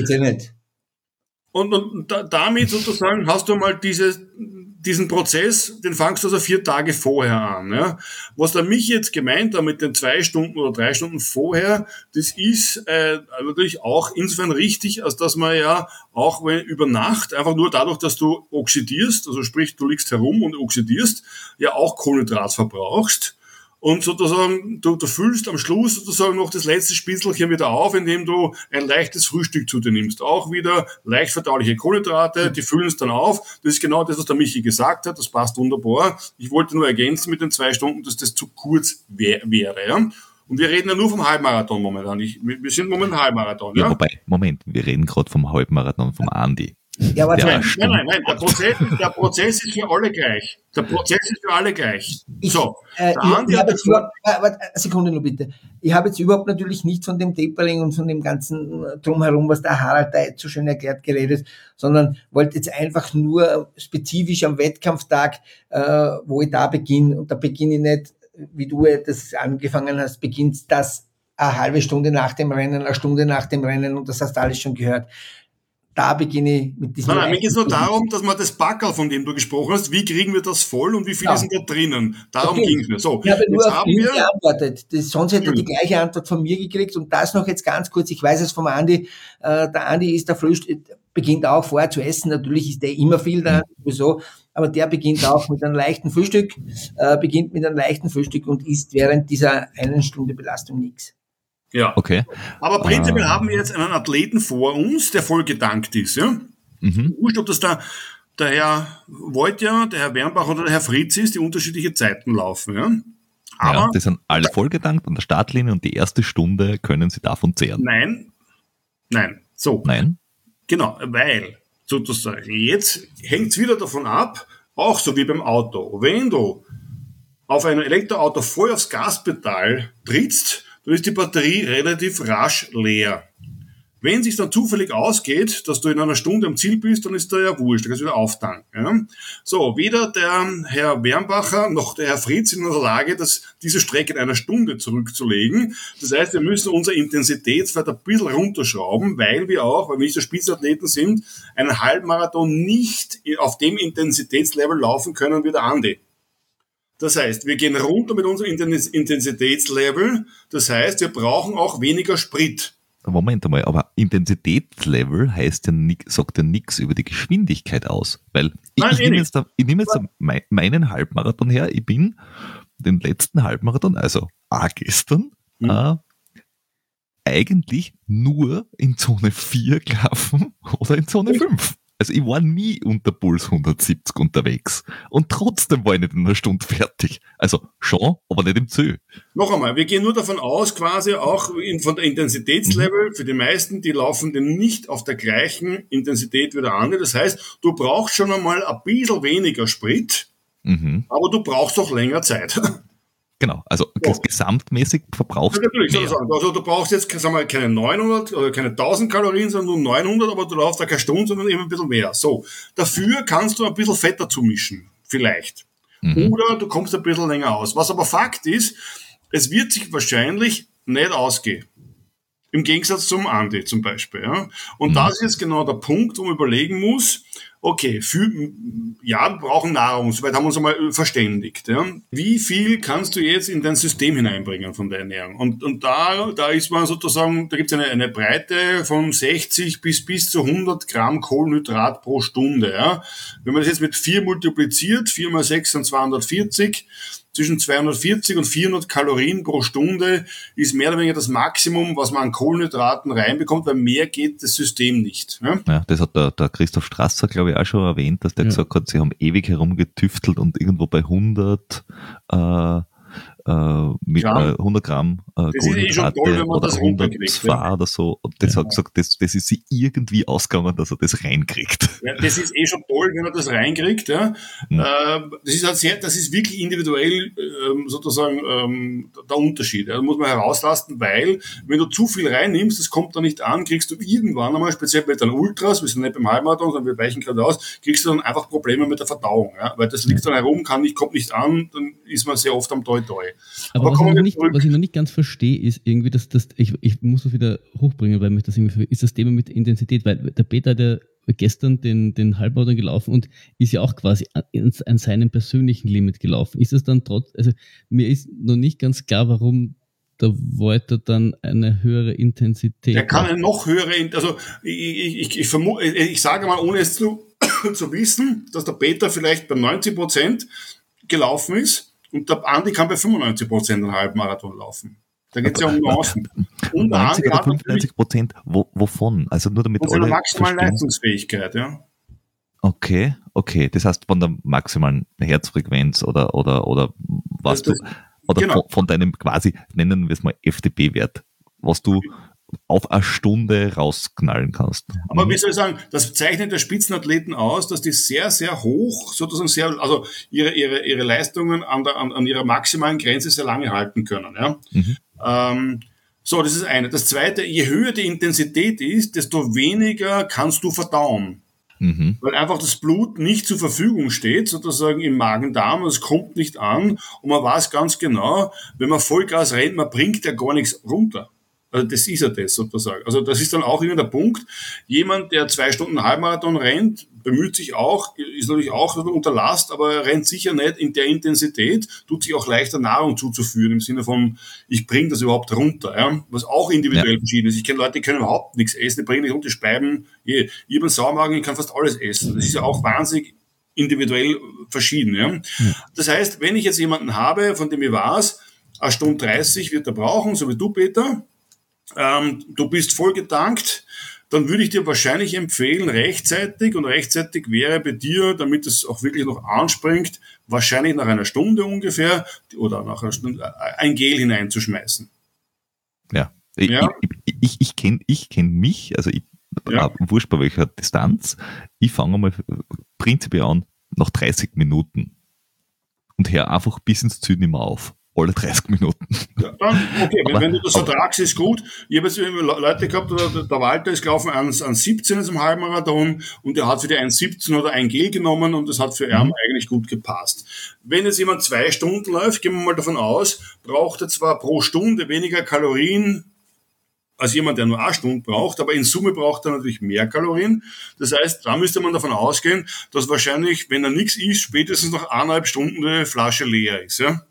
und, und da, damit sozusagen hast du mal diese, diesen Prozess, den fangst du also vier Tage vorher an. Ja? Was da mich jetzt gemeint hat mit den zwei Stunden oder drei Stunden vorher, das ist äh, natürlich auch insofern richtig, als dass man ja auch wenn, über Nacht, einfach nur dadurch, dass du oxidierst, also sprich, du liegst herum und oxidierst, ja auch Kohlenhydrat verbrauchst und sozusagen, du, du füllst am Schluss sozusagen noch das letzte Spitzelchen wieder auf, indem du ein leichtes Frühstück zu dir nimmst. Auch wieder leicht verdauliche Kohlenhydrate, die füllen es dann auf. Das ist genau das, was der Michi gesagt hat. Das passt wunderbar. Ich wollte nur ergänzen mit den zwei Stunden, dass das zu kurz wär, wäre. Ja? Und wir reden ja nur vom Halbmarathon momentan. Ich, wir sind momentan Halbmarathon. Ja, ja? wobei, Moment, wir reden gerade vom Halbmarathon vom Andi. Ja, aber nein, nein, nein, nein, der Prozess, der Prozess ist für alle gleich. Der Prozess ist für alle gleich. So. Äh, ich, ich habe jetzt überhaupt, äh, Sekunde nur bitte. Ich habe jetzt überhaupt natürlich nicht von dem Tapering und von dem ganzen äh, Drumherum, was der Harald da jetzt so schön erklärt, geredet, sondern wollte jetzt einfach nur spezifisch am Wettkampftag, äh, wo ich da beginne, und da beginne ich nicht, wie du das angefangen hast, beginnt das eine halbe Stunde nach dem Rennen, eine Stunde nach dem Rennen und das hast du alles schon gehört da beginne ich mit diesem. Nein, nein, mir geht es nur darum, dass man das Backerl, von dem du gesprochen hast, wie kriegen wir das voll und wie viel ja. sind da drinnen? Darum okay. ging es mir. So, ich habe nur auf ihn geantwortet. Das, sonst hätte er die gleiche Antwort von mir gekriegt und das noch jetzt ganz kurz. Ich weiß es vom Andi. Äh, der Andi ist der Frühstück, beginnt auch vorher zu essen. Natürlich ist der immer viel da, sowieso. Aber der beginnt auch mit einem leichten Frühstück, äh, beginnt mit einem leichten Frühstück und isst während dieser einen Stunde Belastung nichts. Ja. Okay. Aber prinzipiell ah. haben wir jetzt einen Athleten vor uns, der voll gedankt ist, ja. Mhm. Wurscht, ob das der, der Herr Wojtja, der Herr Wernbach oder der Herr Fritz ist, die unterschiedliche Zeiten laufen, ja. ja, Aber die sind alle vollgetankt an der Startlinie und die erste Stunde können sie davon zehren. nein, nein, so. Nein? Genau, weil sozusagen jetzt hängt es wieder davon ab, auch so wie beim Auto. Wenn du auf ein Elektroauto voll aufs Gaspedal trittst, dann ist die Batterie relativ rasch leer. Wenn es sich dann zufällig ausgeht, dass du in einer Stunde am Ziel bist, dann ist da ja wurscht, dann kannst du wieder auftanken. Ja? So, weder der Herr Wernbacher noch der Herr Fritz sind in der Lage, das, diese Strecke in einer Stunde zurückzulegen. Das heißt, wir müssen unsere Intensitätswert ein bisschen runterschrauben, weil wir auch, weil wir nicht so Spitzenathleten sind, einen Halbmarathon nicht auf dem Intensitätslevel laufen können wie der Andi. Das heißt, wir gehen runter mit unserem Intens- Intensitätslevel. Das heißt, wir brauchen auch weniger Sprit. Moment einmal, aber Intensitätslevel heißt ja nix, sagt ja nichts über die Geschwindigkeit aus. Weil ich, Nein, ich eh nehme nicht. jetzt, da, ich nehme jetzt meinen Halbmarathon her. Ich bin den letzten Halbmarathon, also A gestern, Mhm. äh, eigentlich nur in Zone 4 gelaufen oder in Zone 5. Also ich war nie unter Puls 170 unterwegs. Und trotzdem war ich nicht in einer Stunde fertig. Also schon, aber nicht im Ziel. Noch einmal, wir gehen nur davon aus, quasi auch in, von der Intensitätslevel, für die meisten, die laufen denn nicht auf der gleichen Intensität wie der andere. Das heißt, du brauchst schon einmal ein bisschen weniger Sprit, Mhm. aber du brauchst auch länger Zeit. Genau, also ges- gesamtmäßig verbrauchst Ja, natürlich, du soll ich mehr. sagen. Also du brauchst jetzt sagen wir, keine 900 oder keine 1000 Kalorien, sondern nur 900, aber du laufst da keine Stunde, sondern eben ein bisschen mehr. So, dafür kannst du ein bisschen Fett dazu mischen, vielleicht. Mhm. Oder du kommst ein bisschen länger aus. Was aber Fakt ist, es wird sich wahrscheinlich nicht ausgehen. Im Gegensatz zum Andi zum Beispiel. Ja? Und Mhm. das ist jetzt genau der Punkt, wo man überlegen muss, okay, für, ja, brauchen Nahrung, soweit haben wir uns einmal äh, verständigt. Ja? Wie viel kannst du jetzt in dein System hineinbringen von der Ernährung? Und, und da, da ist man sozusagen, da gibt es eine, eine Breite von 60 bis, bis zu 100 Gramm Kohlenhydrat pro Stunde. Ja? Wenn man das jetzt mit 4 multipliziert, 4 mal 6 sind 240, zwischen 240 und 400 Kalorien pro Stunde ist mehr oder weniger das Maximum, was man an Kohlenhydraten reinbekommt, weil mehr geht das System nicht. Ja? Ja, das hat der, der Christoph Strasser, glaube ich, auch schon erwähnt, dass der Ja. gesagt hat, sie haben ewig herumgetüftelt und irgendwo bei 100, äh, äh, mit, äh, 100 Gramm äh, Das ist eh schon Kohlenhydrate toll, wenn man oder das 100 runterkriegt, Zwar oder so. Und das hat gesagt, das, das ist irgendwie ausgegangen, dass er das reinkriegt. Ja, das ist eh schon toll, wenn er das reinkriegt. Ja. Mhm. Ähm, das ist halt sehr, das ist wirklich individuell ähm, sozusagen ähm, der Unterschied. Ja. Da muss man herauslassen, weil wenn du zu viel reinnimmst, das kommt dann nicht an, kriegst du irgendwann einmal, speziell bei den Ultras, wir sind nicht beim Halbmarathon, sondern wir weichen gerade aus, kriegst du dann einfach Probleme mit der Verdauung. Ja. Weil das liegt dann herum, kann nicht, kommt nicht an, dann ist man sehr oft am Toi-Toi. Aber, was, kommen ich nicht, was ich noch nicht ganz verstehe, ist irgendwie, dass das, ich, ich muss das wieder hochbringen, weil mich das irgendwie, ist das Thema mit Intensität, weil der Peter hat ja gestern den, den Halbmarathon gelaufen und ist ja auch quasi an, an seinem persönlichen Limit gelaufen. Ist es dann trotz, also mir ist noch nicht ganz klar, warum der Wolter dann eine höhere Intensität Der kann eine noch höhere, also ich, ich, ich, ich, vermu- ich sage mal, ohne es zu, zu wissen, dass der Peter vielleicht bei 90 Prozent gelaufen ist und der Andi kann bei 95 Prozent einen Halbmarathon laufen. Da geht es ja um Nuancen. Und der 90 Andi oder hat natürlich 95 Prozent, wo, wovon? Also nur damit von alle maximalen verstehen. Leistungsfähigkeit, ja. Okay, okay. Das heißt von der maximalen Herzfrequenz oder, oder, oder was Das- du, oder genau. von, von deinem quasi, nennen wir es mal FDP-Wert, was du auf eine Stunde rausknallen kannst. Aber wie soll ich sagen, das zeichnet der Spitzenathleten aus, dass die sehr, sehr hoch, sozusagen sehr, also ihre, ihre, ihre Leistungen an, der, an, an ihrer maximalen Grenze sehr lange halten können. Ja? Mhm. Ähm, so, das ist eine. Das zweite, je höher die Intensität ist, desto weniger kannst du verdauen. Mhm. Weil einfach das Blut nicht zur Verfügung steht, sozusagen im Magen-Darm, es kommt nicht an und man weiß ganz genau, wenn man Vollgas rennt, man bringt ja gar nichts runter. Also das ist ja das sozusagen. Also das ist dann auch immer der Punkt. Jemand, der zwei Stunden Halbmarathon rennt, bemüht sich auch, ist natürlich auch unter Last, aber er rennt sicher nicht in der Intensität, tut sich auch leichter Nahrung zuzuführen im Sinne von, ich bringe das überhaupt runter, ja? was auch individuell verschieden ist. Ich kenne Leute, die können überhaupt nichts essen, die bringen nicht runter, die speiben, ich ich habe einen Saumagen, ich kann fast alles essen. Das ist ja auch wahnsinnig individuell verschieden. Ja? Das heißt, wenn ich jetzt jemanden habe, von dem ich weiß, eine Stunde 30 wird er brauchen, so wie du, Peter, ähm, du bist voll getankt, dann würde ich dir wahrscheinlich empfehlen, rechtzeitig, und rechtzeitig wäre bei dir, damit es auch wirklich noch anspringt, wahrscheinlich nach einer Stunde ungefähr oder nach einer Stunde äh, ein Gel hineinzuschmeißen. Ja. ja. Ich, ich, ich kenne ich kenn mich, also ich, ja. wurscht bei welcher Distanz, ich fange mal prinzipiell an nach 30 Minuten und hör einfach bis ins mehr auf alle 30 Minuten. Ja, dann, okay, aber, wenn, du das ertragst, ist gut. Ich habe jetzt Leute gehabt, der, der Walter ist gelaufen an, an 17 ist im Halbmarathon und der hat für die 1,17 oder ein Gel genommen und das hat für ihn mhm. eigentlich gut gepasst. Wenn jetzt jemand zwei Stunden läuft, gehen wir mal davon aus, braucht er zwar pro Stunde weniger Kalorien als jemand, der nur eine Stunde braucht, aber in Summe braucht er natürlich mehr Kalorien. Das heißt, da müsste man davon ausgehen, dass wahrscheinlich, wenn er nichts isst, spätestens nach eineinhalb Stunden eine Flasche leer ist. Ja?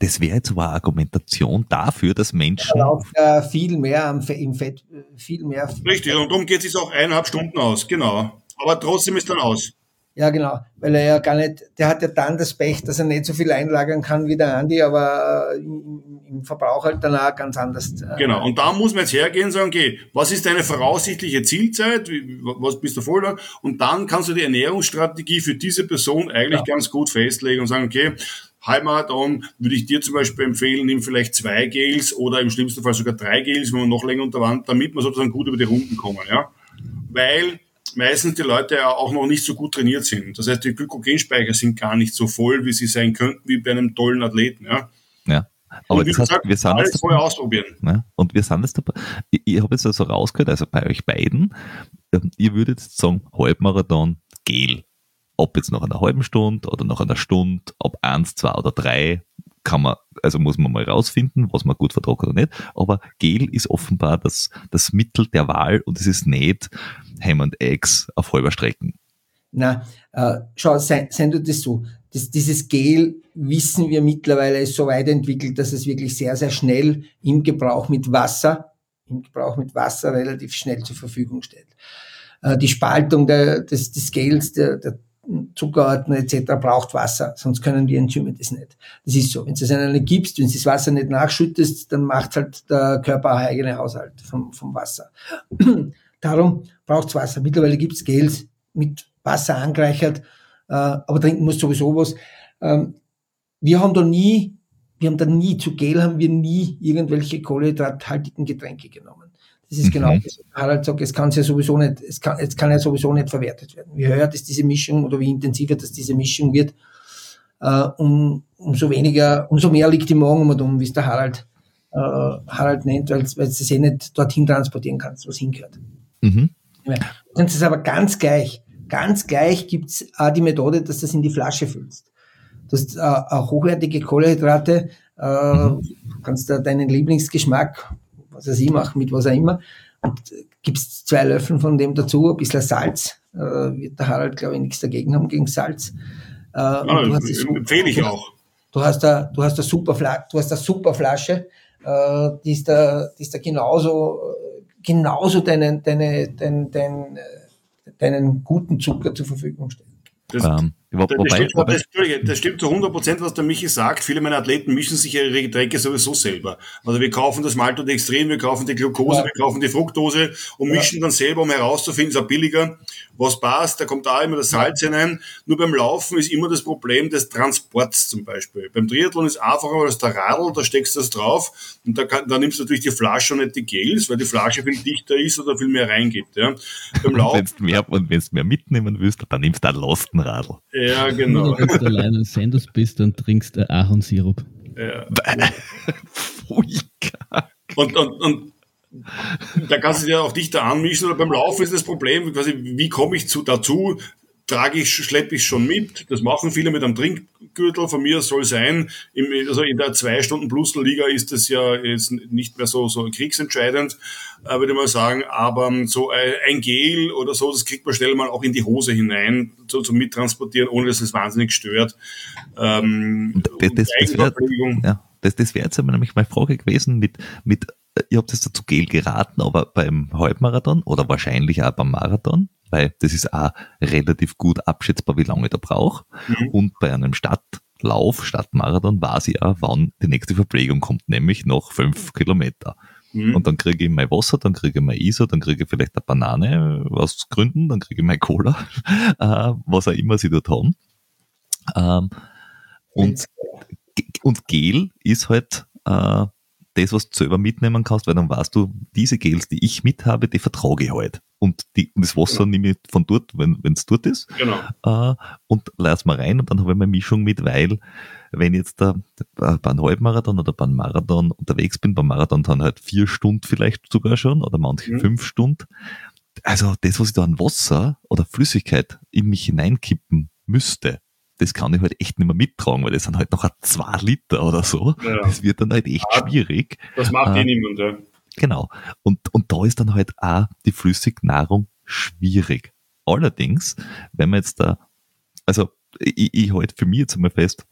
Das wäre jetzt aber eine Argumentation dafür, dass Menschen. Äh, viel mehr am Fe im Fett, viel mehr. Richtig, und darum geht es auch eineinhalb Stunden aus, genau. Aber trotzdem ist dann aus. Ja, genau, weil er ja gar nicht, der hat ja dann das Pech, dass er nicht so viel einlagern kann wie der Andi, aber äh, im, im Verbrauch halt dann auch ganz anders. Äh, genau, und da muss man jetzt hergehen und sagen, okay, was ist deine voraussichtliche Zielzeit, was bist du voll da? Und dann kannst du die Ernährungsstrategie für diese Person eigentlich ja. ganz gut festlegen und sagen, okay, Halbmarathon würde ich dir zum Beispiel empfehlen, nimm vielleicht zwei Gels oder im schlimmsten Fall sogar drei Gels, wenn man noch länger unter Wand, damit man sozusagen gut über die Runden kommen, ja. Weil meistens die Leute ja auch noch nicht so gut trainiert sind. Das heißt, die Glykogenspeicher sind gar nicht so voll, wie sie sein könnten, wie bei einem tollen Athleten, ja. Ja. Aber das heißt, wir sind alles vorher ausprobieren. Ne? Und wir sind jetzt dabei. Ich, ich habe jetzt also rausgehört, also bei euch beiden, ähm, ihr würdet jetzt sagen, Halbmarathon, Gel ob jetzt nach einer halben Stunde oder nach einer Stunde, ob eins, zwei oder drei, kann man, also muss man mal rausfinden, was man gut vertragt oder nicht. Aber Gel ist offenbar das, das Mittel der Wahl und es ist nicht Ham and Eggs auf halber Strecken. Na, äh, schau, sei, sei du das so. Das, dieses Gel wissen wir mittlerweile ist so weit entwickelt, dass es wirklich sehr, sehr schnell im Gebrauch mit Wasser, im Gebrauch mit Wasser relativ schnell zur Verfügung steht. Äh, die Spaltung der, des, des Gels, der, der Zuckerarten etc. braucht Wasser, sonst können die Enzyme das nicht. Das ist so. Wenn du es nicht gibst, wenn du das Wasser nicht nachschüttest, dann macht halt der Körper einen eigenen Haushalt vom, vom Wasser. Darum braucht es Wasser. Mittlerweile gibt es Gels mit Wasser angereichert, äh, aber trinken muss sowieso was. Ähm, wir haben da nie, wir haben da nie, zu Gel haben wir nie irgendwelche kohlenhydrathaltigen Getränke genommen. Das ist genau mhm. das, was Harald sagt, es kann ja sowieso nicht, es kann, es kann ja sowieso nicht verwertet werden. Je höher das diese Mischung oder wie intensiver das diese Mischung wird, äh, um, umso weniger, umso mehr liegt die Magen um, wie es der Harald, äh, Harald nennt, weil, weil du es eh nicht dorthin transportieren kannst, was hingehört. Mhm. Ja. Es ist aber ganz gleich, ganz gleich gibt's auch die Methode, dass du das in die Flasche füllst. Du hast äh, auch hochwertige Kohlenhydrate, äh, mhm. kannst da deinen Lieblingsgeschmack was weiß ich, mache mit was auch immer. Und gibst zwei Löffel von dem dazu, ein bisschen Salz. Äh, wird der Harald, glaube ich, nichts dagegen haben gegen Salz. Äh, ja, empfehle ich auch. Du hast da, du hast da super, du hast da super Flasche, äh, die ist da, die ist da genauso, genauso deinen, deine, deinen, deinen, äh, deinen guten Zucker zur Verfügung stellt. Das, ähm, das, wobei, stimmt, wobei, das, das, stimmt zu 100 Prozent, was der Michi sagt. Viele meiner Athleten mischen sich ihre Getränke sowieso selber. Also wir kaufen das Maltodextrin, wir kaufen die Glucose, ja. wir kaufen die Fructose und mischen ja. dann selber, um herauszufinden, ist auch billiger, was passt. Da kommt da immer das Salz hinein. Nur beim Laufen ist immer das Problem des Transports zum Beispiel. Beim Triathlon ist einfacher, weil das der Radl, da steckst du das drauf und da, kann, da nimmst du natürlich die Flasche und nicht die Gels, weil die Flasche viel dichter ist oder viel mehr reingeht. Ja. Beim Laufen. Wenn du mehr, mehr mitnehmen willst, dann nimmst du einen Lastenradl. Ja, genau. Wenn du allein ein Sandus bist, dann trinkst du Ahornsirup. Ja. und, und, und da kannst du dir auch dichter anmischen oder beim Laufen ist das Problem, quasi, wie komme ich zu, dazu, trage ich, schleppe ich schon mit. Das machen viele mit einem Trinkgürtel. Von mir soll sein, im, also in der zwei Stunden plus Liga ist das ja jetzt nicht mehr so, so kriegsentscheidend, äh, würde ich mal sagen. Aber so ein Gel oder so, das kriegt man schnell mal auch in die Hose hinein, so zum Mittransportieren, ohne dass es wahnsinnig stört. Ähm, das, das, das wäre ja, das, das wär jetzt aber nämlich meine Frage gewesen mit, mit ihr habt es dazu Gel geraten, aber beim Halbmarathon oder wahrscheinlich auch beim Marathon, weil das ist auch relativ gut abschätzbar, wie lange der braucht. Mhm. Und bei einem Stadtlauf, Stadtmarathon, weiß ich auch, wann die nächste Verpflegung kommt, nämlich noch fünf Kilometer. Mhm. Und dann kriege ich mein Wasser, dann kriege ich mein ISO, dann kriege ich vielleicht eine Banane aus Gründen, dann kriege ich mein Cola, äh, was auch immer sie dort haben. Ähm, und, und Gel ist halt äh, das, was du selber mitnehmen kannst, weil dann weißt du, diese Gels, die ich mit habe, die vertrage ich halt. Und, die, und das Wasser genau. nehme ich von dort, wenn es dort ist. Genau. Äh, und lass mal rein und dann habe ich meine Mischung mit, weil wenn ich jetzt da beim Halbmarathon oder beim Marathon unterwegs bin, beim Marathon dann halt vier Stunden vielleicht sogar schon oder manche mhm. fünf Stunden. Also das, was ich da an Wasser oder Flüssigkeit in mich hineinkippen müsste, das kann ich halt echt nicht mehr mittragen, weil das sind halt noch zwei Liter oder so. Ja. Das wird dann halt echt ja, schwierig. Das macht eh äh, niemand, ja. Genau. Und, und da ist dann halt auch die Flüssignahrung schwierig. Allerdings, wenn man jetzt da, also ich, ich halte für mich jetzt einmal fest,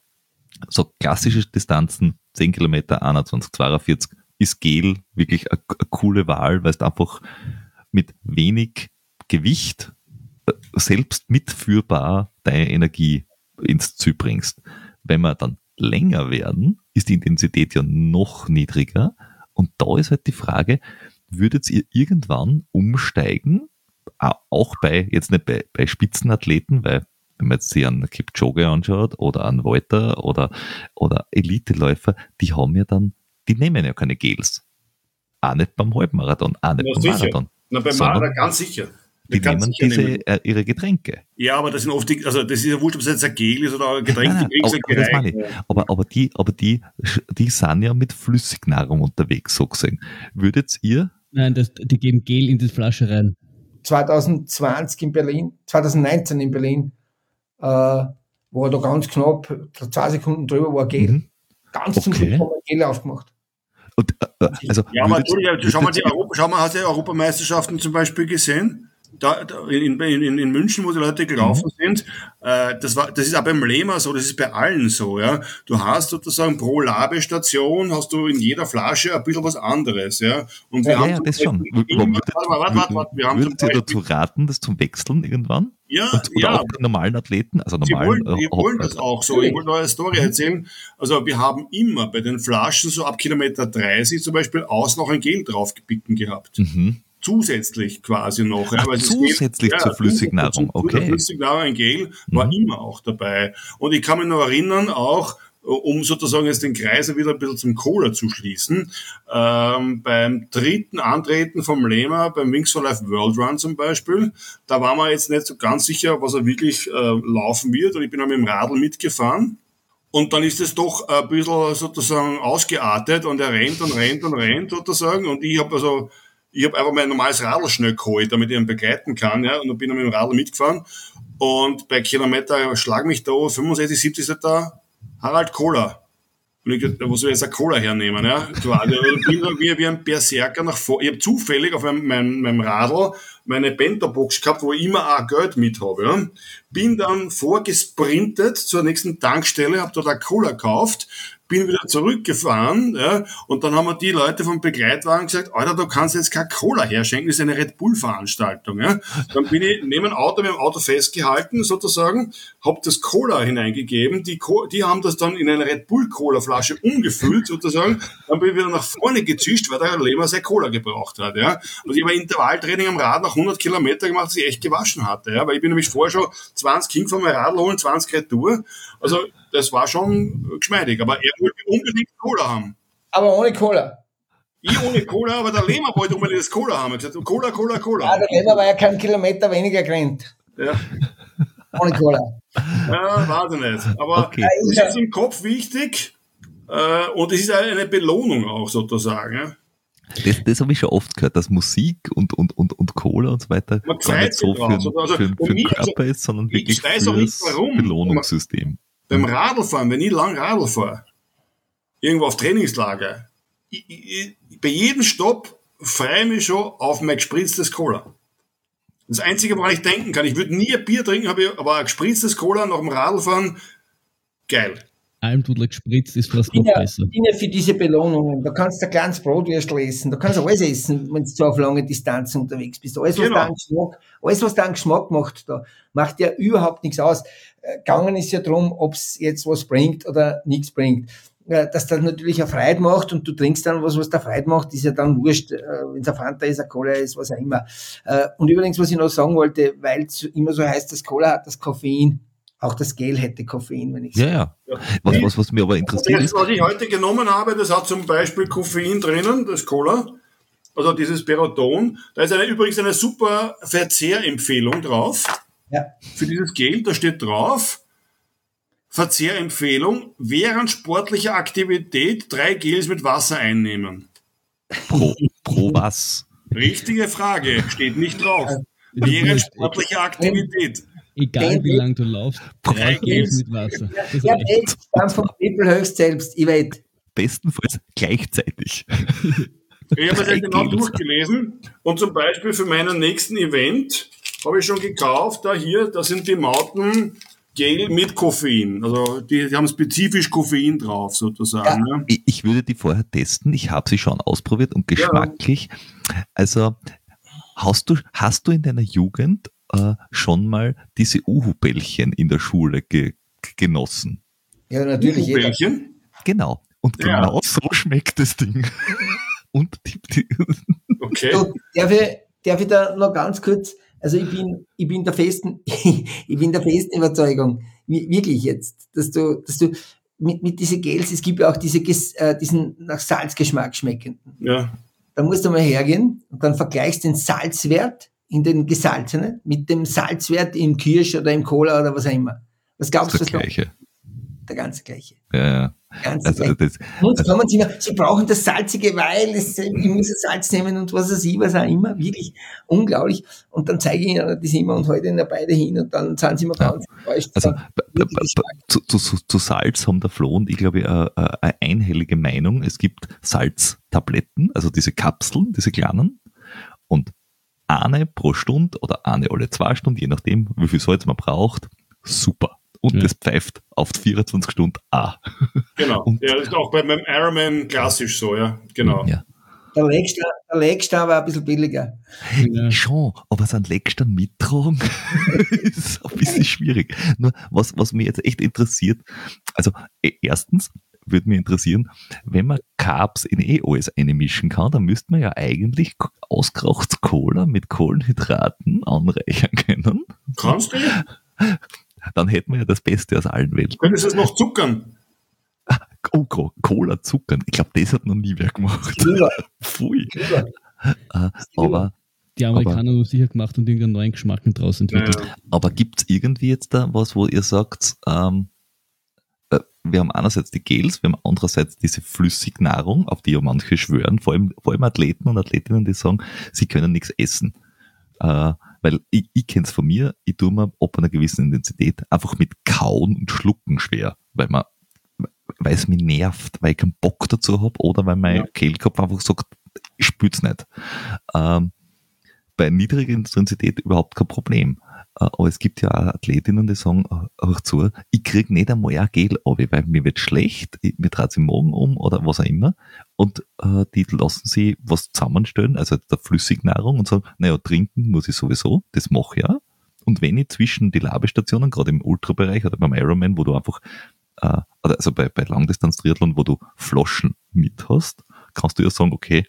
so klassische Distanzen, 10 Kilometer, 21, 42, ist Gel wirklich eine, eine coole Wahl, weil es einfach mit wenig Gewicht äh, selbst mitführbar deine Energie ins Ziel bringst. Wenn wir dann länger werden, ist die Intensität ja noch niedriger. Und da ist halt die Frage, würdet ihr irgendwann umsteigen, auch bei, jetzt nicht bei, bei Spitzenathleten, weil wenn man jetzt sich einen Kipchoge anschaut oder einen Walter oder, oder Eliteläufer, die haben ja dann, die nehmen ja keine Gels. Auch nicht beim Halbmarathon, auch nicht Na, beim sicher. Marathon. Na, beim Marathon ganz sicher. Die nehmen diese, äh, ihre Getränke. Ja, aber das sind oft, die, also das ist ja wurscht, ob es jetzt ein Gel ist oder ein Getränk, nein, nein, aber, aber, das ich. aber, aber die, aber die, die sind ja mit Flüssignahrung unterwegs, so gesehen. Würdet ihr? Nein, das, die geben Gel in die Flasche rein. 2020 in Berlin, 2019 in Berlin, äh, war da ganz knapp, zwei Sekunden drüber war Gel. Mhm. Ganz zum okay. Schluss haben wir Gel aufgemacht. Und, äh, also, ja, aber schau mal, die Europa, schau mal, hast du Europameisterschaften zum Beispiel gesehen? Da, in, in, in München, wo die Leute gelaufen mhm. sind, äh, das war, das ist auch beim Lema so, das ist bei allen so, ja. Du hast sozusagen pro Labestation hast du in jeder Flasche ein bisschen was anderes, ja. Und wir ja, haben ja, das schon. Immer, warte, warte, warte, wir haben Würden Sie dazu raten, das zum Wechseln irgendwann? Ja, und, oder ja. auch normalen Athleten, also normalen. Die wollen, die wollen das auch so. Ich wollte eine Story mhm. erzählen. Also wir haben immer bei den Flaschen so ab Kilometer 30 zum Beispiel aus noch ein Gel draufgebicken gehabt. Mhm zusätzlich quasi noch. Ach, ja, zusätzlich geht, zur ja, Flüssignahrung, okay. Zur Flüssignahrung, ein Gel war mhm. immer auch dabei. Und ich kann mich noch erinnern, auch um sozusagen jetzt den Kreis wieder ein bisschen zum Cola zu schließen, ähm, beim dritten Antreten vom Lema, beim Wings for Life World Run zum Beispiel, da waren wir jetzt nicht so ganz sicher, was er wirklich äh, laufen wird und ich bin auch mit dem Radl mitgefahren. Und dann ist es doch ein bisschen sozusagen ausgeartet und er rennt und rennt und rennt sozusagen und ich habe also ich habe einfach mein normales Radl schnell geholt, damit ich ihn begleiten kann, ja, und dann bin ich mit dem Radl mitgefahren. Und bei Kilometer schlag mich da 65, 70 ist da Harald Kohler. Und ich wo soll ich jetzt eine Cola hernehmen? Ja? Ich bin wie, wie ein Berserker nach vor. Ich habe zufällig auf meinem, meinem, meinem Radl meine Bento-Box gehabt, wo ich immer auch Geld mit habe. Ja? Bin dann vorgesprintet zur nächsten Tankstelle, habe dort eine Cola gekauft, bin wieder zurückgefahren, ja, und dann haben wir die Leute vom Begleitwagen gesagt, Alter, du kannst jetzt keine Cola herschenken, das ist eine Red Bull-Veranstaltung. Ja. Dann bin ich neben dem Auto, mit dem Auto festgehalten, sozusagen, hab das Cola hineingegeben, die, die haben das dann in eine Red Bull-Cola-Flasche umgefüllt, sozusagen, dann bin ich wieder nach vorne gezischt, weil der Lehmer sein Cola gebraucht hat. Ja. Und ich habe Intervalltraining am Rad nach 100 Kilometer gemacht, dass ich echt gewaschen hatte, ja, weil ich bin nämlich vorher schon 20 hingefahren, mein Radl holen, 20 Retour, also das war schon geschmeidig. Aber er wollte unbedingt Cola haben. Aber ohne Cola. Ich ohne Cola, aber der Lehmer wollte unbedingt das Cola haben. Er hat gesagt, Cola, Cola, Cola. Ja, der Lehmer war ja keinen Kilometer weniger gerannt. Ja. Ohne Cola. Ja, warte nicht. Aber okay. das ist im Kopf wichtig. Äh, und es ist eine Belohnung auch sozusagen. Das, das habe ich schon oft gehört, dass Musik und, und, und, und Cola und so weiter Man gar nicht so für, also, für, für, für den Körper ist, sondern wirklich für das Belohnungssystem. Beim Radlfahren, wenn ich lang Radl fahre, irgendwo auf Trainingslager, ich, ich, bei jedem Stopp freue ich mich schon auf mein gespritztes Cola. Das Einzige, woran ich denken kann, ich würde nie ein Bier trinken, aber ein gespritztes Cola nach dem Radlfahren, geil. Almdudler gespritzt ist fast noch besser. Dinge für diese Belohnungen. Da kannst du ein kleines Brotwürstel essen. Du kannst alles essen, wenn du so auf lange Distanz unterwegs bist. Alles, was genau. da Geschmack, alles, was da einen Geschmack macht, da macht ja überhaupt nichts aus. Äh, gegangen ist ja darum, ob es jetzt was bringt oder nichts bringt. äh, dass das natürlich eine Freude macht und du trinkst dann was, was da Freude macht, ist ja dann wurscht, äh, wenn es ein Fanta ist, ein Cola ist, was auch immer. Und übrigens, was ich noch sagen wollte, weil es immer so heißt, das Cola hat das Koffein, auch das Gel hätte Koffein, wenn ich Ja, ja. Was, was, was mir aber interessiert Das, ist, was ich heute genommen habe, das hat zum Beispiel Koffein drinnen, das Cola, also dieses Peroton. Da ist eine, übrigens eine super Verzehrempfehlung drauf Ja. für dieses Gel. Da steht drauf, Verzehrempfehlung, während sportlicher Aktivität drei Gels mit Wasser einnehmen. pro, pro was? Richtige Frage, steht nicht drauf. Während sportlicher Aktivität. Egal wie lang du laufst, drei Gels mit Wasser. Das Ja, reicht. ey, dann vom People höchst selbst, ich weiß. Bestenfalls gleichzeitig. Ich habe es ja genau durchgelesen und zum Beispiel für meinen nächsten Event habe ich schon gekauft, da hier, da sind die Mountain Gel mit Koffein. Also die, die haben spezifisch Koffein drauf sozusagen. Ja. Ich, ich würde die vorher testen. Ich habe sie schon ausprobiert und geschmacklich. Also hast du, hast du in deiner Jugend äh, schon mal diese Uhu-Bällchen in der Schule ge genossen? Ja, natürlich. jeder. Bällchen. Genau. Und Ja. genau so schmeckt das Ding. Und die, die, Okay. Du, darf, ich, darf ich da noch ganz kurz, also ich bin, ich bin der festen, ich bin der festen Überzeugung, wi- wirklich jetzt, dass du, dass du mit, mit diesen Gels, es gibt ja auch diese, äh, diesen nach Salzgeschmack schmeckenden. Ja. Da musst du mal hergehen und dann vergleichst den Salzwert in den gesalzenen mit dem Salzwert im Kirsch oder im Cola oder was auch immer. Was glaubst du, das Gleiche. der ganze gleiche. Ja, ja. Ganz Also das, Und jetzt kommen sie immer, sie brauchen das Salzige, weil es, ich muss das Salz nehmen und was weiß ich, was auch immer. Wirklich unglaublich. Und dann zeige ich ihnen das immer und halte ihnen beide hin und dann sind sie immer Ja. ganz enttäuscht. also zu, zu, zu- Salz haben der Flo und ich glaube äh, äh, eine einhellige Meinung. Es gibt Salztabletten, also diese Kapseln, diese kleinen, und eine pro Stunde oder eine alle zwei Stunden, je nachdem, wie viel Salz man braucht, super. Und Ja. das pfeift auf 24 Stunden A. Genau. Und- ja, das ist auch bei meinem Ironman klassisch so, ja. Genau. Ja. Der Leckstein, der war ein bisschen billiger. Ja. Schon, aber so einen Leckstand mittragen ist ein bisschen schwierig. Nur was, was mich jetzt echt interessiert, also e- erstens würde mich interessieren, wenn man Carbs in eh alles einmischen kann, dann müsste man ja eigentlich ausgerauchtes Cola mit Kohlenhydraten anreichern können. Kannst du? Dann hätten wir ja das Beste aus allen Welten. Könntest du es noch zuckern? Oh, Co- Cola zuckern. Ich glaube, das hat noch nie wer gemacht. Drüber, Pfui. Äh, aber Die Amerikaner haben es sicher gemacht und irgendeinen neuen Geschmack daraus entwickelt. Ja. Aber gibt's irgendwie jetzt da was, wo ihr sagt, ähm, äh, wir haben einerseits die Gels, wir haben andererseits diese Flüssignahrung, auf die ja manche schwören, vor allem, vor allem Athleten und Athletinnen, die sagen, sie können nichts essen. Äh, weil ich, ich kenne es von mir, ich tue mir ab einer gewissen Intensität einfach mit Kauen und Schlucken schwer, weil man weil es mich nervt, weil ich keinen Bock dazu habe oder weil mein Ja. Kehlkopf einfach sagt, ich spür's nicht. Ähm, bei niedriger Intensität überhaupt kein Problem. Äh, Aber es gibt ja auch Athletinnen, die sagen, äh, auch zu, ich krieg nicht einmal ein Gel ab, weil mir wird schlecht, mir dreht im Magen um oder was auch immer. Und äh, die lassen sie was zusammenstellen, also der Flüssignahrung und sagen, naja, trinken muss ich sowieso, das mache ich ja. Und wenn ich zwischen die Labestationen, gerade im Ultrabereich oder beim Ironman, wo du einfach, äh, also bei, bei Langdistanz-Triathlon, wo du Flaschen mit hast, kannst du ja sagen, okay,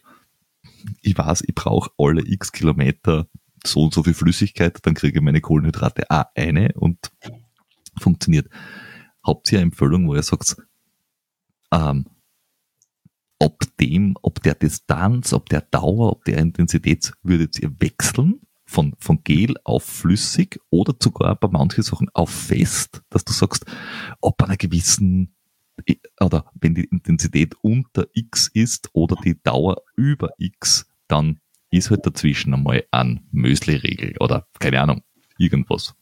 ich weiß, ich brauche alle x Kilometer so und so viel Flüssigkeit, dann kriege ich meine Kohlenhydrate auch eine und funktioniert. Habt ihr eine Empfehlung, wo ihr sagt, ähm, ob dem, ob der Distanz, ob der Dauer, ob der Intensität, würdet ihr wechseln von, von Gel auf flüssig oder sogar bei manchen Sachen auf fest, dass du sagst, ob einer gewissen oder wenn die Intensität unter X ist oder die Dauer über X, dann ist halt dazwischen einmal ein Müsli-Regel oder keine Ahnung, irgendwas.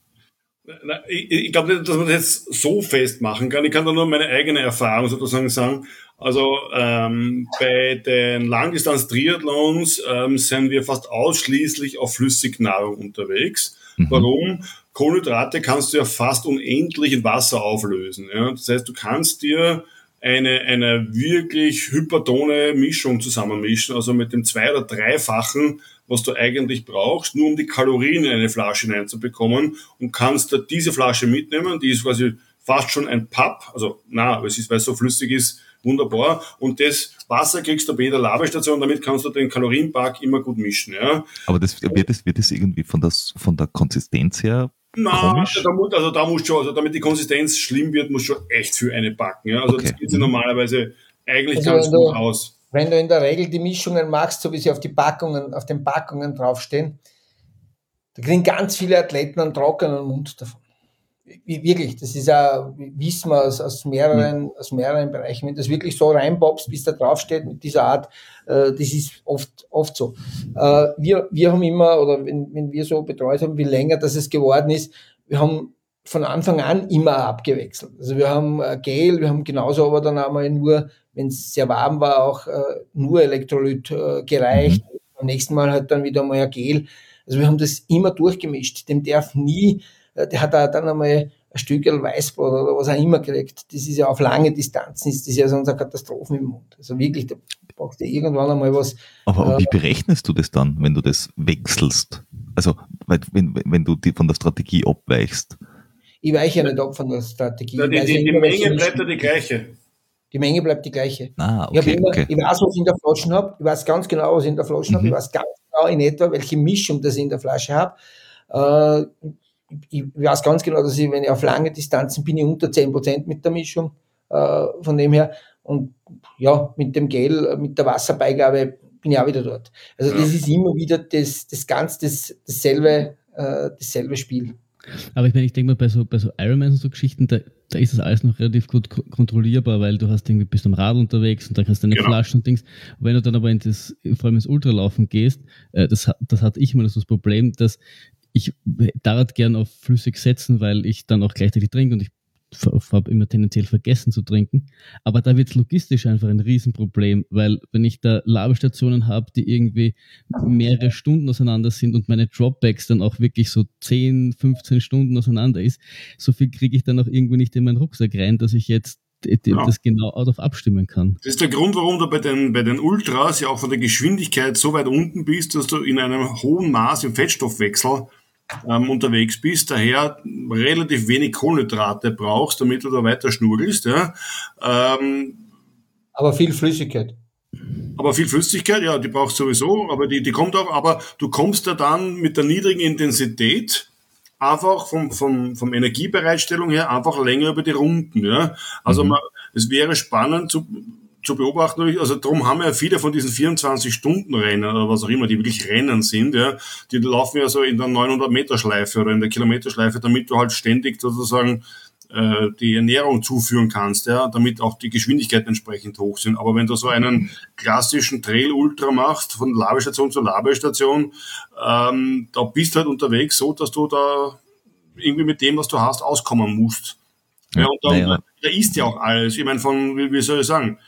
Na, ich, ich glaube nicht, dass man das jetzt so festmachen kann. Ich kann da nur meine eigene Erfahrung sozusagen sagen. Also ähm, bei den Langdistanz-Triathlons ähm, sind wir fast ausschließlich auf Flüssignahrung unterwegs. Mhm. Warum? Kohlenhydrate kannst du ja fast unendlich in Wasser auflösen. Ja? Das heißt, du kannst dir eine, eine wirklich hypertone Mischung zusammenmischen, also mit dem zwei- oder dreifachen, was du eigentlich brauchst, nur um die Kalorien in eine Flasche hineinzubekommen und kannst da diese Flasche mitnehmen, die ist quasi fast schon ein Papp, also na, es ist, weil es so flüssig ist, wunderbar. Und das Wasser kriegst du bei jeder Labestation, damit kannst du den Kalorienpark immer gut mischen. Ja. Aber das, wird, das, wird das irgendwie von, das, von der Konsistenz her Na, da, muss- also da muss schon, also damit die Konsistenz schlimm wird, muss schon echt viel eine backen. Ja. Also Okay. das geht sich normalerweise eigentlich Also ganz wenn du- gut aus. Wenn du in der Regel die Mischungen machst, so wie sie auf, die Packungen, auf den Packungen draufstehen, da kriegen ganz viele Athleten einen trockenen Mund davon. Wirklich, das ist ja, wissen wir aus, aus, mehreren, aus mehreren Bereichen. Wenn du das wirklich so reinpoppst, bis da draufsteht mit dieser Art, äh, das ist oft, oft so. Äh, wir, wir haben immer, oder wenn, wenn wir so betreut haben, wie länger das es geworden ist, wir haben von Anfang an immer abgewechselt. Also wir haben äh, Gel, wir haben genauso aber dann einmal nur, wenn es sehr warm war, auch äh, nur Elektrolyt äh, gereicht. Am nächsten Mal halt dann wieder mal ein Gel. Also wir haben das immer durchgemischt. Dem darf nie, der hat auch dann einmal ein Stückel Weißbrot oder was auch immer gekriegt. Das ist ja auf lange Distanzen, ist das ja sonst eine Katastrophe im Mund. Also wirklich, da brauchst du irgendwann einmal was, Aber, Äh, wie berechnest du das dann, wenn du das wechselst? Also, wenn, wenn du die, von der Strategie abweichst. ich weiche ja nicht ab von der Strategie. Ja, Ich die, die, die Menge bleibt ja die gleiche. Die Menge bleibt die gleiche. Ah, Ich, okay, immer, okay. ich weiß, was ich in der Flasche habe. Ich weiß ganz genau, was ich in der Flasche habe. Mhm. Ich weiß ganz genau in etwa, welche Mischung das ich in der Flasche habe. Äh, ich, weiß ganz genau, dass ich, wenn ich auf lange Distanzen bin, ich unter 10% mit der Mischung. Äh, von dem her. Und ja, mit dem Gel, äh, mit der Wasserbeigabe bin ich auch wieder dort. Also Ja. das ist immer wieder das, das ganz das, dasselbe, äh, dasselbe Spiel. Aber ich meine, ich denke mal, bei so, bei so Ironmans und so Geschichten, da, da ist das alles noch relativ gut ko- kontrollierbar, weil du hast irgendwie, bist am Rad unterwegs und da kannst du deine Genau. Flaschen und Dings. Wenn du dann aber in das, vor allem ins Ultralaufen gehst, äh, das, hat- das hatte ich mal so das Problem, dass ich daran gern auf flüssig setzen, weil ich dann auch gleichzeitig trinke und ich habe immer tendenziell vergessen zu trinken. Aber da wird es logistisch einfach ein Riesenproblem, weil wenn ich da Labestationen habe, die irgendwie mehrere Stunden auseinander sind und meine Dropbacks dann auch wirklich so 10, 15 Stunden auseinander ist, so viel kriege ich dann auch irgendwie nicht in meinen Rucksack rein, dass ich jetzt Ja. das genau of abstimmen kann. Das ist der Grund, warum du bei den, bei den Ultras ja auch von der Geschwindigkeit so weit unten bist, dass du in einem hohen Maß im Fettstoffwechsel ähm, unterwegs bist, daher relativ wenig Kohlenhydrate brauchst, damit du da weiter schnurgelst. Ja. Ähm, Aber viel Flüssigkeit. aber viel Flüssigkeit, ja, die brauchst du sowieso, aber die, die kommt auch, aber du kommst ja dann mit der niedrigen Intensität einfach vom, vom, vom Energiebereitstellung her einfach länger über die Runden, ja. Also man, es wäre spannend zu, zu beobachten, also darum haben ja viele von diesen 24-Stunden-Rennen oder was auch immer, die wirklich Rennen sind, ja, die laufen ja so in der 900-Meter-Schleife oder in der Kilometerschleife, damit du halt ständig sozusagen äh, die Ernährung zuführen kannst, ja, damit auch die Geschwindigkeiten entsprechend hoch sind. Aber wenn du so einen klassischen Trail-Ultra machst, von Labestation zu Labestation, ähm, da bist du halt unterwegs so, dass du da irgendwie mit dem, was du hast, auskommen musst. Ja, Ja, und dann, naja. da ist ja auch alles. Ich meine, von, wie, wie soll ich sagen,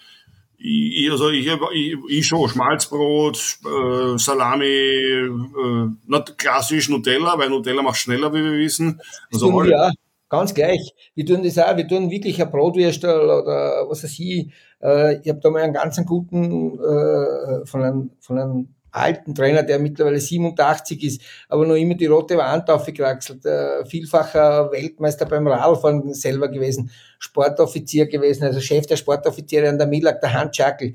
ich, also ich, ich, ich schon, Schmalzbrot, äh, Salami, äh, not klassisch Nutella, weil Nutella macht schneller, wie wir wissen. Also alle- auch. Ganz gleich. Wir tun das auch. Wir tun wirklich ein Brotwürstel oder was weiß ich. Äh, ich habe da mal einen ganz guten äh, von, einem, von einem alten Trainer, der mittlerweile 87 ist, aber noch immer die rote Wand aufgekraxelt. Äh, vielfacher Weltmeister beim Radfahren selber gewesen, Sportoffizier gewesen, also Chef der Sportoffiziere an der Millag, der Hans Schackel.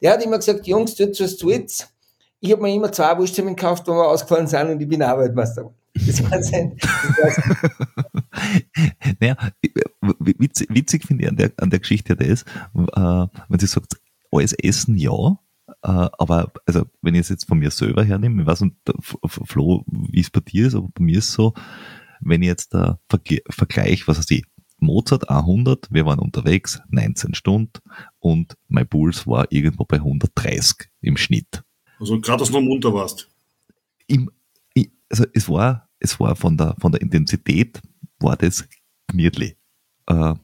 Der hat immer gesagt, Jungs, tut was tut's. Ich habe mir immer zwei Wurstsemmeln gekauft, wo wir ausgefallen sind und ich bin auch Weltmeister. geworden. Das war sein, das war sein Naja, witzig, witzig finde ich an der, an der Geschichte das, äh, wenn sie sagt, alles essen, ja, aber also wenn ich es jetzt von mir selber hernehme, ich weiß nicht, Flo, wie es bei dir ist, aber bei mir ist es so, wenn ich jetzt da Vergleich, was weiß ich, Mozart 100, wir waren unterwegs, 19 Stunden und mein Puls war irgendwo bei 130 im Schnitt. Also gerade, dass du noch munter warst. Im, also es war, es war von der, von der Intensität war das gemütlich. Äh,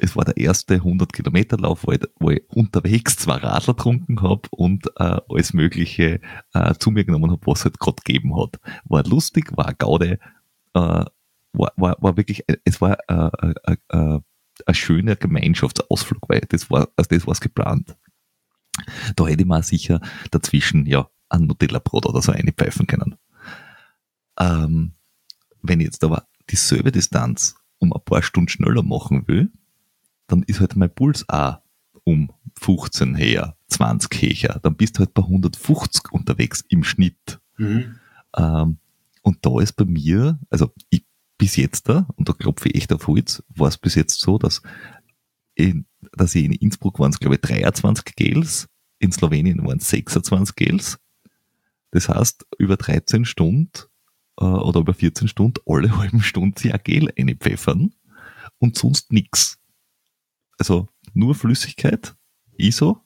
es war der erste 100 Kilometer Lauf, wo ich, wo ich unterwegs zwei Radler getrunken habe und äh, alles Mögliche äh, zu mir genommen habe, was es halt gerade gegeben hat. War lustig, war Gaude, äh, war, war, war wirklich, es war äh, äh, äh, ein schöner Gemeinschaftsausflug, weil das war, also das war geplant. Da hätte ich mir sicher dazwischen ja ein Nutella-Brot oder so einpfeifen können. Ähm, wenn ich jetzt aber dieselbe Distanz um ein paar Stunden schneller machen will, dann ist halt mein Puls auch um 15 her, 20 her, dann bist du halt bei 150 unterwegs im Schnitt. Mhm. Ähm, und da ist bei mir, also ich, bis jetzt da, und da klopfe ich echt auf Holz, war es bis jetzt so, dass, in, dass ich in Innsbruck waren es, glaube ich, 23 Gels, in Slowenien waren es 26 Gels. Das heißt, über 13 Stunden äh, oder über 14 Stunden alle halben Stunden sich ein Gel einpfeffern und sonst nix. Also nur Flüssigkeit, ISO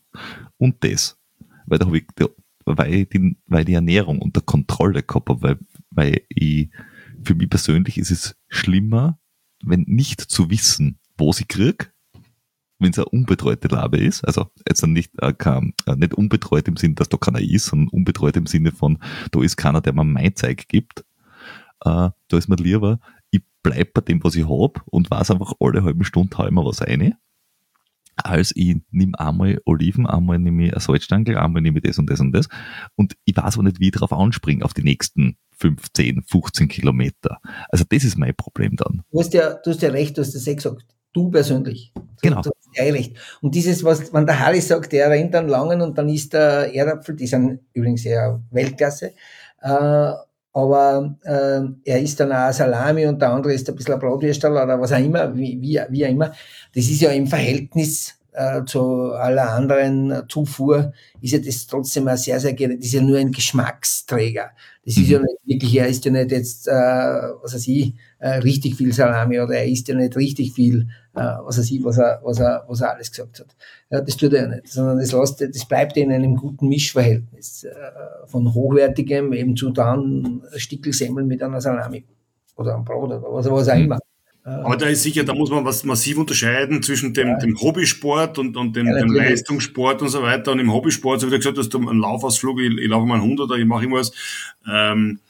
und das. Weil da habe ich, weil, die, weil die Ernährung unter Kontrolle gehabt habe, weil, weil ich, für mich persönlich ist es schlimmer, wenn nicht zu wissen, wo sie krieg, wenn es eine unbetreute Labe ist, also jetzt nicht, äh, kein, äh, nicht unbetreut im Sinne, dass da keiner ist, sondern unbetreut im Sinne von, da ist keiner, der mir mein Zeug gibt, äh, da ist mir lieber, ich bleib bei dem, was ich hab und weiß einfach, alle halben Stunden hau ich mir was rein, als ich nehme einmal Oliven, einmal nehme ich eine Salzstange, einmal nehme ich das und das und das und ich weiß aber nicht, wie ich darauf anspringe auf die nächsten 15, 15 Kilometer. Also das ist mein Problem dann. Du hast ja, du hast ja recht, du hast das eh gesagt. Du persönlich. Du, Genau. Du hast ja eh recht. Und dieses, was, wenn der Harry sagt, der rennt dann langen und dann ist der Erdapfel, die sind übrigens eher Weltklasse, äh, aber äh, er ist dann auch Salami und der andere ist ein bisschen ein Bratwürstel oder was auch immer, wie, wie, wie auch immer. Das ist ja im Verhältnis äh, zu aller anderen Zufuhr, ist ja das trotzdem ein sehr, sehr, gering- das ist ja nur ein Geschmacksträger. Das ist Mhm. ja nicht wirklich, er ist ja nicht jetzt, äh, was weiß ich, äh, richtig viel Salami oder er isst ja nicht richtig viel, äh, was weiß ich, was er, was er, was er alles gesagt hat. Ja, das tut er ja nicht, sondern das, lässt, das bleibt in einem guten Mischverhältnis äh, von hochwertigem eben zu dann Stickelsemmeln mit einer Salami oder einem Brot oder was, was auch Mhm. immer. Aber da ist sicher, da muss man was massiv unterscheiden zwischen dem, dem Hobbysport und, und dem, Ja, dem. Leistungssport und so weiter. Und im Hobbysport, so wie du gesagt hast, einen Laufausflug, ich, ich laufe mal einen 100er, ich mache irgendwas. Ähm,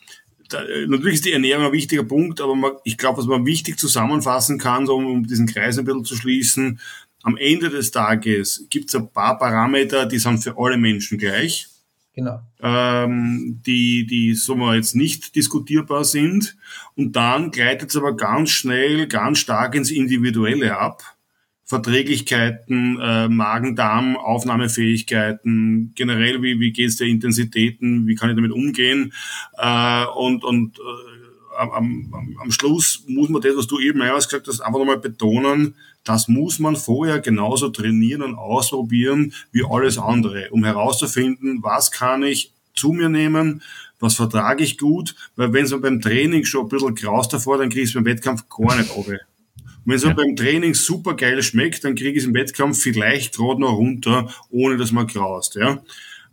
da, natürlich ist die Ernährung ein wichtiger Punkt, aber man, ich glaube, was man wichtig zusammenfassen kann, so um, um diesen Kreis ein bisschen zu schließen, am Ende des Tages gibt es ein paar Parameter, die sind für alle Menschen gleich Genau. ähm, die, die so mal jetzt nicht diskutierbar sind. Und dann gleitet es aber ganz schnell, ganz stark ins Individuelle ab. Verträglichkeiten, äh, Magen-Darm, Aufnahmefähigkeiten, generell, wie, wie geht es der Intensitäten, wie kann ich damit umgehen. Äh, und und äh, am, am, Schluss muss man das, was du eben mehrmals gesagt hast, einfach nochmal betonen, das muss man vorher genauso trainieren und ausprobieren wie alles andere, um herauszufinden, was kann ich zu mir nehmen, was vertrage ich gut, weil wenn es mir beim Training schon ein bisschen graus davor, dann kriege ich es beim Wettkampf gar nicht runter. Und wenn es mir Ja. beim Training super geil schmeckt, dann kriege ich es im Wettkampf vielleicht gerade noch runter, ohne dass man graust. Ja?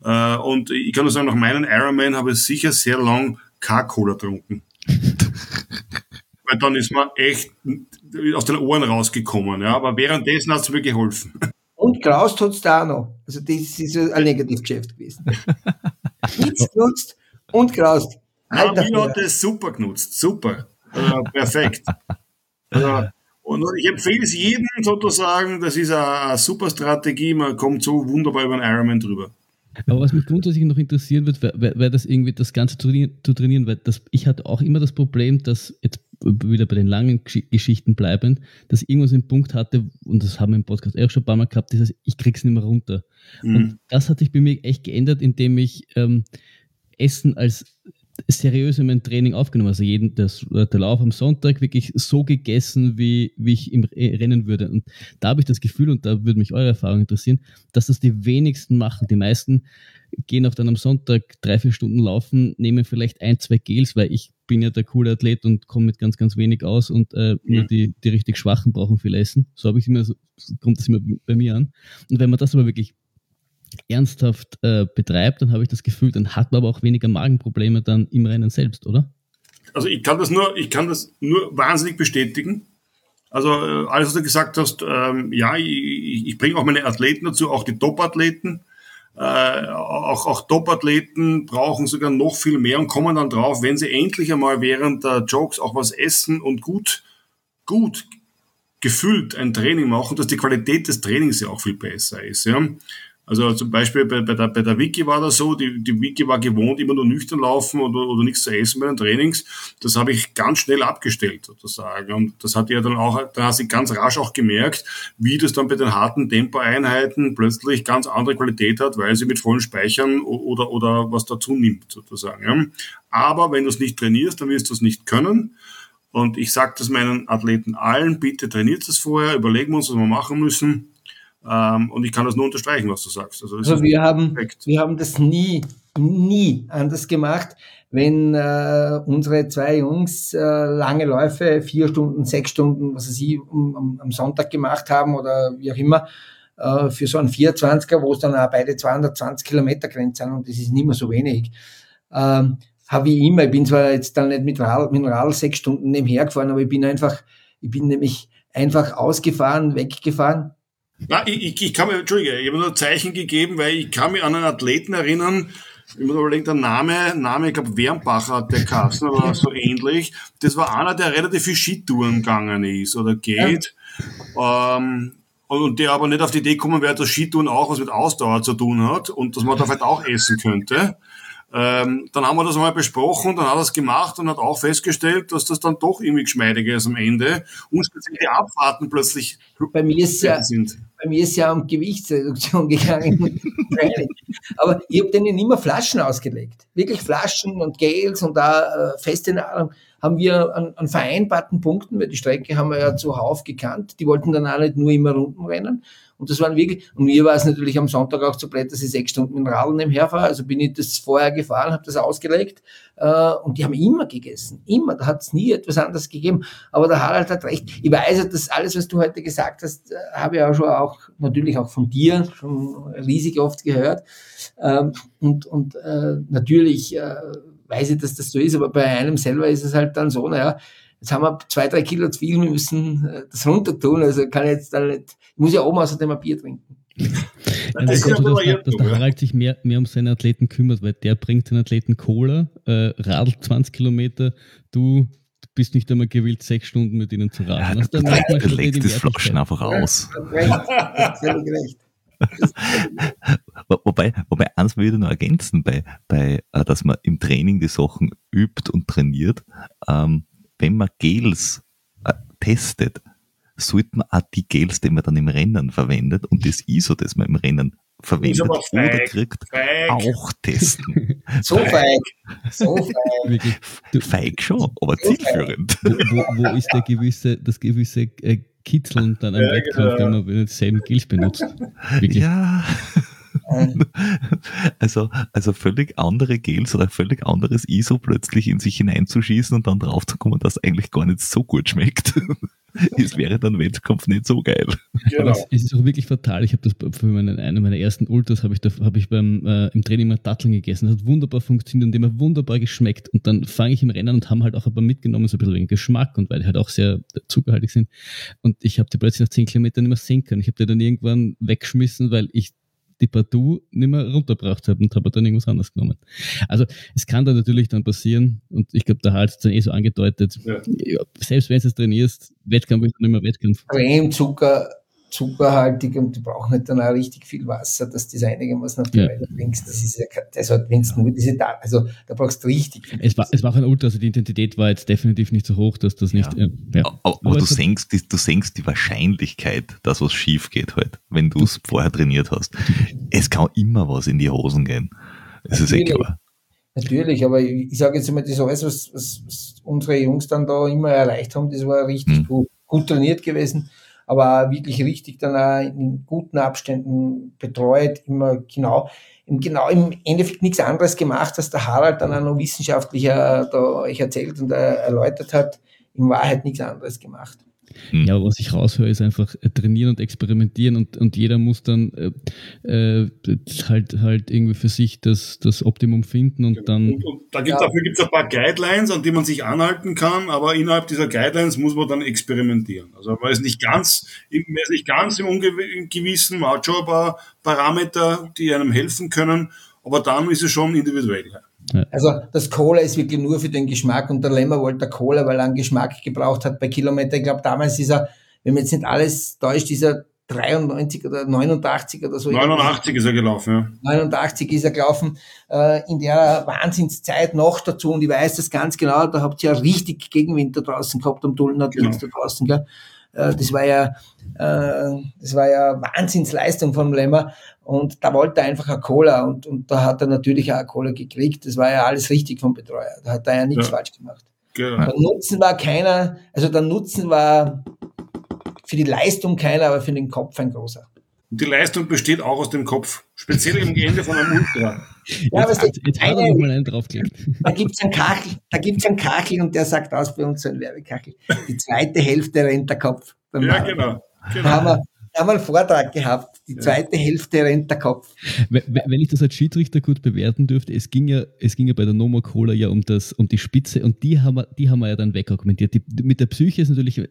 Äh, Und ich kann nur sagen, nach meinem Ironman habe ich sicher sehr lang K-Cola getrunken. Weil dann ist man echt aus den Ohren rausgekommen. Ja? Aber währenddessen hat es mir geholfen. Und Kraust hat's da auch noch. Also das ist ein Negativgeschäft gewesen. Nichts genutzt und Kraust. Ja, hat das super genutzt. Super. Also, perfekt. Also, und ich empfehle es jedem sozusagen, das ist eine, eine super Strategie, man kommt so wunderbar über einen Ironman drüber. Aber was mich grundsätzlich noch interessieren wird, wäre wär das irgendwie das Ganze zu trainieren, zu trainieren weil das, ich hatte auch immer das Problem, dass jetzt wieder bei den langen Gesch- Geschichten bleibend, dass ich so einen Punkt hatte, und das haben wir im Podcast auch schon ein paar Mal gehabt, dieses, ich krieg's nicht mehr runter. Mhm. Und das hat sich bei mir echt geändert, indem ich ähm, Essen als seriös in mein Training aufgenommen. Also jeden, das, der Lauf am Sonntag wirklich so gegessen, wie, wie ich im Rennen würde. Und da habe ich das Gefühl, und da würde mich eure Erfahrung interessieren, dass das die wenigsten machen. Die meisten gehen auch dann am Sonntag drei, vier Stunden laufen, nehmen vielleicht ein, zwei Gels, weil ich bin ja der coole Athlet und komme mit ganz, ganz wenig aus und äh, nur die, die richtig Schwachen brauchen viel Essen. So habe ich immer, so kommt das immer bei mir an. Und wenn man das aber wirklich ernsthaft äh, betreibt, dann habe ich das Gefühl, dann hat man aber auch weniger Magenprobleme dann im Rennen selbst, oder? Also ich kann das nur, ich kann das nur wahnsinnig bestätigen. Also äh, alles, was du gesagt hast, ähm, ja, ich, ich, bringe auch meine Athleten dazu, auch die Top-Athleten. Äh, auch, auch Top-Athleten brauchen sogar noch viel mehr und kommen dann drauf, wenn sie endlich einmal während der Jokes auch was essen und gut, gut gefüllt ein Training machen, dass die Qualität des Trainings ja auch viel besser ist. Ja? Also zum Beispiel bei, bei, der, bei der Wiki war das so, die, die Wiki war gewohnt, immer nur nüchtern laufen oder, oder nichts zu essen bei den Trainings. Das habe ich ganz schnell abgestellt, sozusagen. Und das hat ja dann auch, da hast du ganz rasch auch gemerkt, wie das dann bei den harten Tempoeinheiten plötzlich ganz andere Qualität hat, weil sie mit vollen Speichern oder, oder was dazu nimmt, sozusagen. Ja. Aber wenn du es nicht trainierst, dann wirst du es nicht können. Und ich sage das meinen Athleten allen, bitte trainiert es vorher, überlegen wir uns, was wir machen müssen ähm, und ich kann das nur unterstreichen, was du sagst. Also, also wir, haben, wir haben das nie, nie anders gemacht. Wenn äh, unsere zwei Jungs äh, lange Läufe, vier Stunden, sechs Stunden, was sie um, um, am Sonntag gemacht haben oder wie auch immer, äh, für so einen 24er, wo es dann auch beide 220 Kilometer Grenze sind und das ist nicht mehr so wenig, ähm, habe ich immer, ich bin zwar jetzt dann nicht mit Rad, mit dem Rad sechs Stunden nebenher gefahren, aber ich bin einfach, ich bin nämlich einfach ausgefahren, weggefahren na, ich, ich, ich kann mir, Entschuldige, ich habe nur Zeichen gegeben, weil ich kann mich an einen Athleten erinnern, ich muss überlegen, der Name, Name, ich glaube, Wernbacher hat der Kassen oder so ähnlich. Das war einer, der relativ viel Skitouren gegangen ist oder geht. Ja. Ähm, und der aber nicht auf die Idee kommen wäre, dass Skitouren auch was mit Ausdauer zu tun hat und dass man da vielleicht auch essen könnte. Ähm, dann haben wir das mal besprochen, dann hat er es gemacht und hat auch festgestellt, dass das dann doch irgendwie geschmeidiger ist am Ende und speziell die Abfahrten plötzlich bei mir ist ja, sind. Bei mir ist ja um Gewichtsreduktion gegangen. Aber ich habe denen immer Flaschen ausgelegt. Wirklich Flaschen und Gels und da äh, feste Nahrung haben wir an, an vereinbarten Punkten, weil die Strecke haben wir ja zuhauf gekannt. Die wollten dann auch nicht nur immer Runden rennen, und das waren wirklich, und mir war es natürlich am Sonntag auch zu blöd, dass ich sechs Stunden mit dem Radl nebenher fahre. Also bin ich das vorher gefahren, habe das ausgelegt. Äh, und die haben immer gegessen. Immer. Da hat es nie etwas anderes gegeben. Aber der Harald hat recht. Ich weiß, dass alles, was du heute gesagt hast, äh, habe ich auch schon auch, natürlich auch von dir schon riesig oft gehört. Ähm, und und äh, natürlich äh, weiß ich, dass das so ist, aber bei einem selber ist es halt dann so, naja, jetzt haben wir zwei, drei Kilo zu viel, wir müssen äh, das runter tun. Also kann ich jetzt dann nicht, ich muss ja oben außerdem ein Bier trinken. Ja, das ist so, dass, dass der Harald sich mehr, mehr um seine Athleten kümmert, weil der bringt den Athleten Cola, äh, radelt 20 Kilometer, du bist nicht einmal gewillt, sechs Stunden mit ihnen zu radeln. Ja, also, dann du legst das Flaschen einfach aus. wobei, wobei eins würde ich noch ergänzen, bei, bei, äh, dass man im Training die Sachen übt und trainiert. Ähm, wenn man Gels äh, testet, sollte man auch die Gels, die man dann im Rennen verwendet und das ISO, das man im Rennen verwendet oder kriegt, feig. auch testen. so feig. So feig. Du, feig schon, aber so zielführend. Wo, wo, wo, ist der gewisse, das gewisse äh, Kitzeln dann am ja, Wettkampf, genau. wenn man denselben Gels benutzt? Wirklich. Ja. Also, also völlig andere Gels oder völlig anderes ISO plötzlich in sich hineinzuschießen und dann draufzukommen, dass eigentlich gar nicht so gut schmeckt. es wäre dann Wettkampf nicht so geil. Genau. Es, ist auch wirklich fatal. Ich habe das für meinen, eine meiner ersten Ultras habe ich, da, hab ich beim äh, im Training mal Datteln gegessen. Das hat wunderbar funktioniert und dem hat wunderbar geschmeckt. Und dann fange ich im Rennen und haben halt auch ein paar mitgenommen, so ein bisschen wegen Geschmack und weil die halt auch sehr zuckerhaltig sind. Und ich habe die plötzlich nach 10 Kilometern nicht mehr sehen können. Ich habe die dann irgendwann weggeschmissen, weil ich die partout nicht mehr runtergebracht habe und habe dann irgendwas anderes genommen. Also es kann da natürlich dann passieren und ich glaube, der Hals hat es dann eh so angedeutet, ja. selbst wenn du es trainierst, Wettkampf ist dann immer Wettkampf. Creme, Zucker, zuckerhaltig und die brauchen halt dann auch richtig viel Wasser, dass das einigermaßen auf die ja. Beine bringst. Das ist ja, das hat, wenn nur diese, also da brauchst du richtig viel. Es war, es war auch ein Ultra, also die Intensität war jetzt definitiv nicht so hoch, dass das nicht, ja. ja. Aber, aber du senkst, die, du senkst die Wahrscheinlichkeit, dass was schief geht halt, wenn du es vorher trainiert hast. Es kann immer was in die Hosen gehen. Das ist eh klar. Natürlich, aber ich, ich sage jetzt mal, das alles, was, was, was unsere Jungs dann da immer erreicht haben, das war richtig hm. gut, gut trainiert gewesen aber wirklich richtig dann auch in guten Abständen betreut, immer genau, im, genau im Endeffekt nichts anderes gemacht, als der Harald dann auch noch wissenschaftlicher da euch erzählt und erläutert hat, in Wahrheit nichts anderes gemacht. Hm. Ja, was ich raushöre, ist einfach äh, trainieren und experimentieren und, und jeder muss dann äh, äh, halt, halt irgendwie für sich das, das Optimum finden und dann. Und, und da gibt, ja. Dafür gibt es ein paar Guidelines, an die man sich anhalten kann, aber innerhalb dieser Guidelines muss man dann experimentieren. Also man ist nicht ganz, man ist nicht ganz im Ungewissen, man hat schon ein paar Parameter, die einem helfen können, aber dann ist es schon individuell. Ja. Also das Cola ist wirklich nur für den Geschmack und der Lemmer wollte Cola, weil er einen Geschmack gebraucht hat bei Kilometer. Ich glaube, damals ist er, wenn man jetzt nicht alles täuscht, ist er 93 oder 89 oder so. 89 ist er gelaufen, ja. 89 ist er gelaufen, äh, in der Wahnsinnszeit noch dazu. Und ich weiß das ganz genau, da habt ihr ja richtig Gegenwind da draußen gehabt am Dullen genau. da draußen, gell? Äh, das war ja, äh, das war ja Wahnsinnsleistung vom Lemmer. Und da wollte er einfach eine Cola und, und da hat er natürlich auch eine Cola gekriegt. Das war ja alles richtig vom Betreuer. Da hat er ja nichts ja. falsch gemacht. Genau. Der Nutzen war keiner, also der Nutzen war für die Leistung keiner, aber für den Kopf ein großer. Und die Leistung besteht auch aus dem Kopf, speziell am Ende von einem Ultra. Ja, jetzt, jetzt, jetzt eine, hat er mal einen draufgelegt. Da gibt's einen Kachel, da gibt's einen Kachel und der sagt aus bei uns so ein Werbekachel. Die zweite Hälfte rennt der Kopf. ja, genau. genau. Da haben wir, haben wir einen Vortrag gehabt. Die zweite ja. Hälfte rennt der Kopf. Wenn ich das als Schiedsrichter gut bewerten dürfte, es ging ja, es ging ja bei der Nomo Cola ja um das, um die Spitze und die haben wir, die haben wir ja dann wegargumentiert. Die, mit der Psyche ist natürlich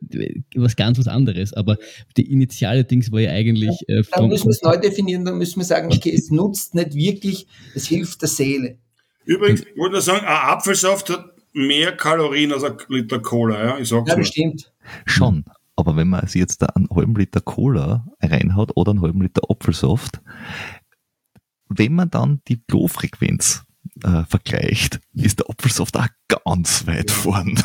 was ganz was anderes, aber die initiale Dings war ja eigentlich. Äh, dann müssen wir es neu definieren, dann müssen wir sagen, okay, es nutzt nicht wirklich, es hilft der Seele. Übrigens, ich wollte nur sagen, ein Apfelsaft hat mehr Kalorien als ein Liter Cola, ja? Ich sag's ja, bestimmt. Schon, aber wenn man sich jetzt da einen halben Liter Cola reinhaut oder einen halben Liter Apfelsaft, wenn man dann die Klofrequenz äh, vergleicht, ist der Apfelsaft auch ganz weit vorn.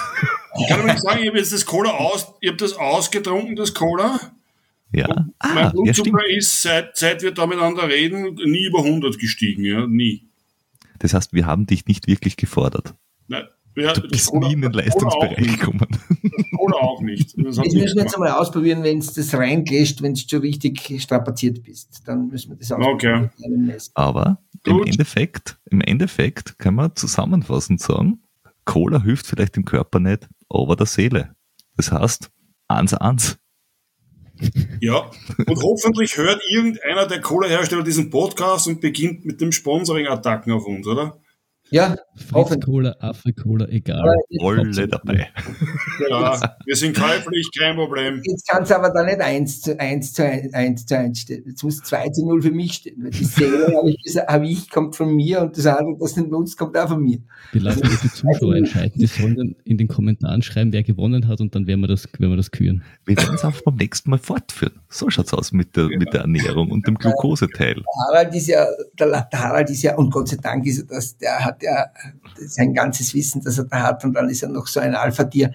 Ich kann übrigens sagen, ich habe jetzt das Cola aus, ich habe das ausgetrunken, das Cola. Ja. ah, mein Blutzucker ja, ist, seit, seit wir da miteinander reden, nie über 100 gestiegen, ja, nie. Das heißt, wir haben dich nicht wirklich gefordert. Nein. Ja, du bist nie in den Leistungsbereich gekommen. Oder auch nicht. Das, das müssen wir jetzt einmal ausprobieren, wenn es das reingeht, wenn du schon richtig strapaziert bist. Dann müssen wir das ausprobieren. Okay. Aber im Endeffekt, im Endeffekt kann man zusammenfassend sagen, Cola hilft vielleicht dem Körper nicht, aber der Seele. Das heißt, eins eins. Ja, und hoffentlich hört irgendeiner der Cola-Hersteller diesen Podcast und beginnt mit dem Sponsoring-Attacken auf uns, oder? Ja, Fritz-Cola, Affe-Cola, egal. Alle dabei. Ja, wir sind käuflich, kein Problem. Jetzt kann es aber da nicht 1 zu 1 zu 1, 1 zu 1 stehen. Jetzt muss 2 zu 0 für mich stehen. Weil die Seele, habe ich gesagt, habe ich, kommt von mir und das andere, das nicht nutzt, kommt auch von mir. Wir lassen das die Zuschauer entscheiden. Die sollen dann in den Kommentaren schreiben, wer gewonnen hat und dann werden wir das, werden wir das küren. Wir werden es auch beim nächsten Mal fortführen. So schaut es aus mit der, mit der Ernährung und dem Glukoseteil. Der Harald ist ja, der, der Harald ist ja, und Gott sei Dank ist er das, der hat ja sein ganzes Wissen, das er da hat, und dann ist er noch so ein Alpha-Tier.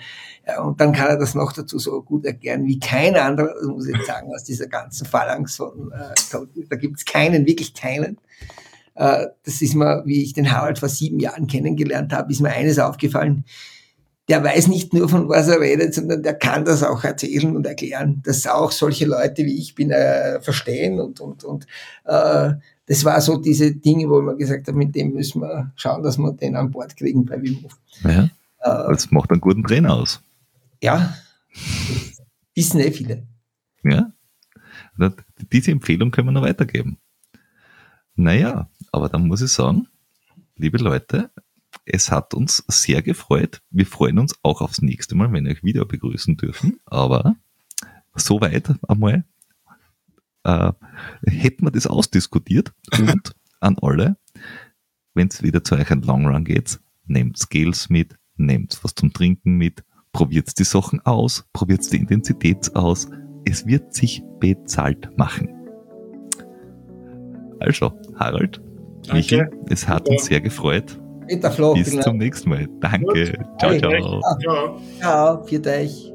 Und dann kann er das noch dazu so gut erklären wie kein anderer, das muss ich jetzt sagen, aus dieser ganzen Phalanx von, äh, da gibt es keinen, wirklich keinen. Äh, das ist mir, wie ich den Harald vor sieben Jahren kennengelernt habe, ist mir eines aufgefallen. Der weiß nicht nur, von was er redet, sondern der kann das auch erzählen und erklären, dass auch solche Leute wie ich bin äh, verstehen und, und, und äh, das war so diese Dinge, wo man gesagt hat, mit dem müssen wir schauen, dass wir den an Bord kriegen bei Wim Hof. Ja, äh, das macht einen guten Trainer aus. Ja, wissen eh viele. Ja, diese Empfehlung können wir noch weitergeben. Naja, aber dann muss ich sagen, liebe Leute, es hat uns sehr gefreut. Wir freuen uns auch aufs nächste Mal, wenn wir euch wieder begrüßen dürfen. Aber soweit einmal äh, hätten wir das ausdiskutiert und an alle, wenn es wieder zu euch ein Long Run geht, nehmt Scales mit, nehmt was zum Trinken mit, probiert die Sachen aus, probiert die Intensität aus. Es wird sich bezahlt machen. Also, Harald, Michael, es hat uns sehr gefreut. Bis zum nächsten Mal. Danke. Ciao, ciao. Ciao, ciao. Ciao, für euch.